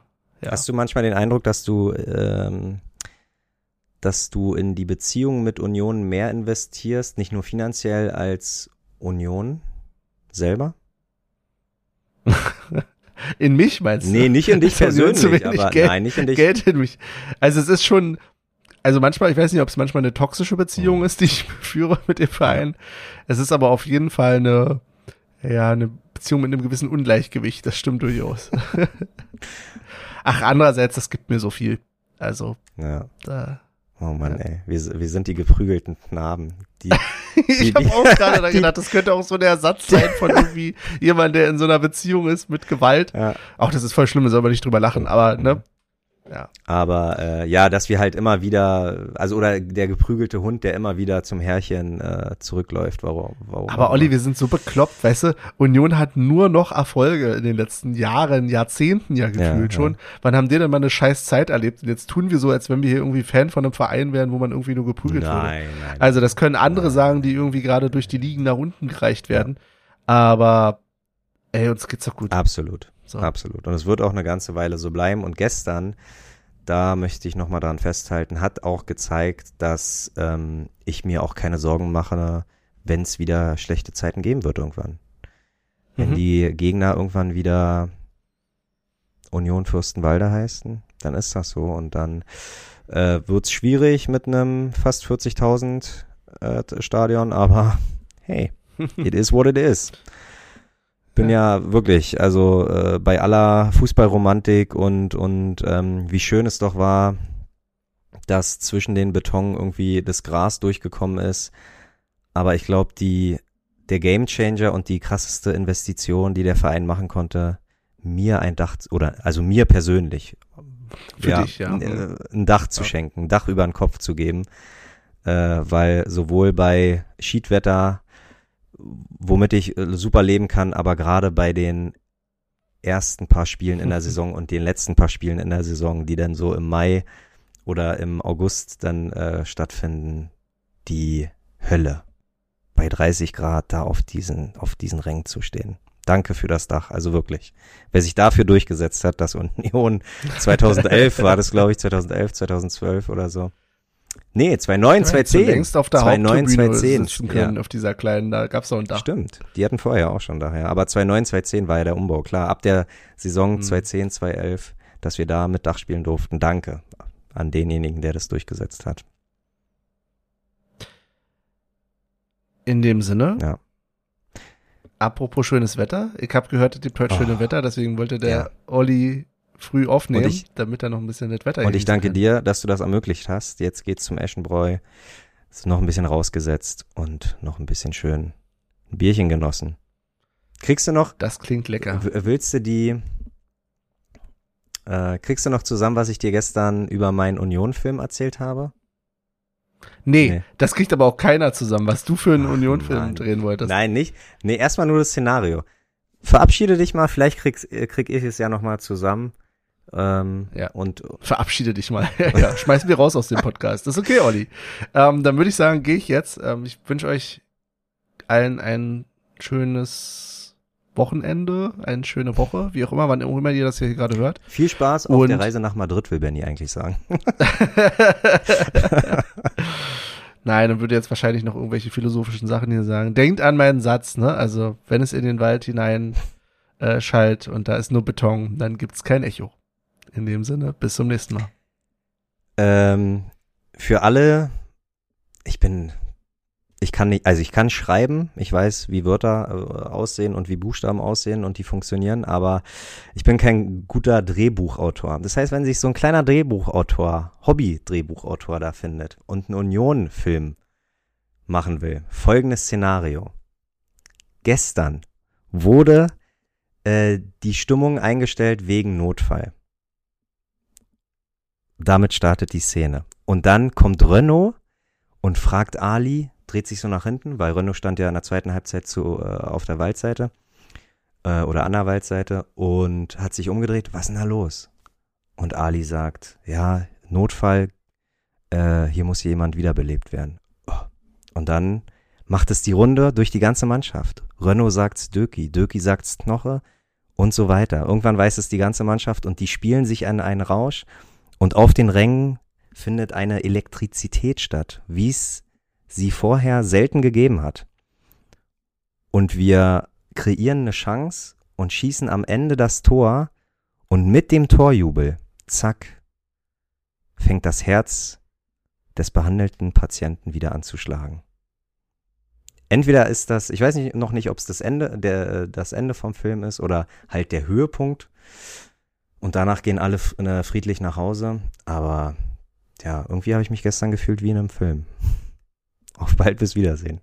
Hast du manchmal den Eindruck, dass du ähm, dass du in die Beziehung mit Union mehr investierst, nicht nur finanziell als Union selber? in mich meinst du? Nee, nicht in dich persönlich, aber nein, nicht in dich. Geld in mich. Also es ist schon, also manchmal, ich weiß nicht, ob es manchmal eine toxische Beziehung ist, die ich führe mit dem Verein. Es ist aber auf jeden Fall eine, ja, eine Beziehung mit einem gewissen Ungleichgewicht. Das stimmt durchaus. Ach, andererseits, das gibt mir so viel. Also, ja. da, Oh Mann, ja. ey, wir, wir sind die geprügelten Knaben. Die, ich habe auch gerade da gedacht, das könnte auch so der Ersatz sein von irgendwie jemand, der in so einer Beziehung ist mit Gewalt. Ja. Auch das ist voll schlimm, da soll man nicht drüber lachen, aber ne, ja. Aber äh, ja, dass wir halt immer wieder, also oder der geprügelte Hund, der immer wieder zum Herrchen äh, zurückläuft. Warum, warum? Aber Olli, wir sind so bekloppt, weißt du? Union hat nur noch Erfolge in den letzten Jahren, Jahrzehnten ja gefühlt ja, schon. Ja. Wann haben die denn mal eine scheiß Zeit erlebt? Und jetzt tun wir so, als wenn wir hier irgendwie Fan von einem Verein wären, wo man irgendwie nur geprügelt nein, wurde. Nein, also das können andere nein. sagen, die irgendwie gerade durch die Ligen nach unten gereicht werden. Ja. Aber ey, uns geht's doch gut. Absolut. So. Absolut. Und es wird auch eine ganze Weile so bleiben. Und gestern, da möchte ich nochmal dran festhalten, hat auch gezeigt, dass ähm, ich mir auch keine Sorgen mache, wenn es wieder schlechte Zeiten geben wird irgendwann. Wenn mhm. die Gegner irgendwann wieder Union Fürstenwalde heißen, dann ist das so. Und dann äh, wird es schwierig mit einem fast 40.000 äh, Stadion, aber hey, it is what it is bin ja, ja wirklich, also äh, bei aller Fußballromantik und, und ähm, wie schön es doch war, dass zwischen den Beton irgendwie das Gras durchgekommen ist. Aber ich glaube, die, der Gamechanger und die krasseste Investition, die der Verein machen konnte, mir ein Dach, oder also mir persönlich, Für ja, dich, ja. Ein, äh, ein Dach zu ja. schenken, ein Dach über den Kopf zu geben. Äh, weil sowohl bei Schiedwetter womit ich äh, super leben kann, aber gerade bei den ersten paar Spielen in der Saison und den letzten paar Spielen in der Saison, die dann so im Mai oder im August dann äh, stattfinden, die Hölle. bei 30 Grad da auf diesen, auf diesen Rängen zu stehen. Danke für das Dach, also wirklich. Wer sich dafür durchgesetzt hat, das Union 2011 war das, glaube ich, 2011, 2012 oder so. Nee, 2009, 2010. längst auf der 2009, Haupttribüne 2010. sitzen können, Ja. auf dieser kleinen, da gab's doch ein Dach. Stimmt, die hatten vorher auch schon daher. Aber 2009, 2010 war ja der Umbau, klar. Ab der Saison Mhm. 2010, 2011, dass wir da mit Dach spielen durften. Danke an denjenigen, der das durchgesetzt hat. In dem Sinne, Ja. apropos schönes Wetter, ich habe gehört, es gibt heute Oh. schönes Wetter, deswegen wollte der Ja. Olli früh aufnehmen, ich- damit er noch ein bisschen das Wetter Und ich danke kann. dir, dass du das ermöglicht hast. Jetzt geht's zum Eschenbräu. Ist noch ein bisschen rausgesetzt und noch ein bisschen schön ein Bierchen genossen. Kriegst du noch, Das klingt lecker. willst du die, äh, kriegst du noch zusammen, was ich dir gestern über meinen Union-Film erzählt habe? Nee, Nee. das kriegt aber auch keiner zusammen, was du für einen Union-Film drehen wolltest. Nein, nicht. Nee, erstmal nur das Szenario. Verabschiede dich mal, vielleicht kriegst, äh, krieg ich es ja nochmal zusammen. Ähm, Ja. Und Verabschiede dich mal. ja, schmeißen wir raus aus dem Podcast. Das ist okay, Olli. Ähm, dann würde ich sagen, gehe ich jetzt. Ähm, ich wünsche euch allen ein schönes Wochenende, eine schöne Woche, wie auch immer, wann auch immer ihr das hier gerade hört. viel Spaß auf Und- der Reise nach Madrid, will Benny eigentlich sagen. Nein, dann würde jetzt wahrscheinlich noch irgendwelche philosophischen Sachen hier sagen. Denkt an meinen Satz, ne? Also, wenn es in den Wald hinein äh, schallt und da ist nur Beton, dann gibt's kein Echo. In dem Sinne, bis zum nächsten Mal. Ähm, für alle, ich bin, ich kann nicht, also ich kann schreiben, ich weiß, wie Wörter äh, aussehen und wie Buchstaben aussehen und die funktionieren, aber ich bin kein guter Drehbuchautor. Das heißt, wenn sich so ein kleiner Drehbuchautor, Hobby-Drehbuchautor da findet und einen Union-Film machen will, folgendes Szenario. Gestern wurde äh, die Stimmung eingestellt wegen Notfall. Damit startet die Szene. Und dann kommt Renault und fragt Ali, dreht sich so nach hinten, weil Renault stand ja in der zweiten Halbzeit zu, äh, auf der Waldseite äh, oder an der Waldseite und hat sich umgedreht, was ist denn da los? Und Ali sagt, ja, Notfall, äh, hier muss jemand wiederbelebt werden. Oh. Und dann macht es die Runde durch die ganze Mannschaft. Renault sagt's Döki, Döki sagt's Knoche und so weiter. Irgendwann weiß es die ganze Mannschaft und die spielen sich an einen Rausch und auf den Rängen findet eine Elektrizität statt, wie es sie vorher selten gegeben hat. Und wir kreieren eine Chance und schießen am Ende das Tor und mit dem Torjubel, zack, fängt das Herz des behandelten Patienten wieder an zu schlagen. Entweder ist das, ich weiß nicht, noch nicht, ob es das Ende, der, das Ende vom Film ist oder halt der Höhepunkt. Und danach gehen alle äh, friedlich nach Hause. Aber ja, irgendwie habe ich mich gestern gefühlt wie in einem Film. Auf bald bis Wiedersehen.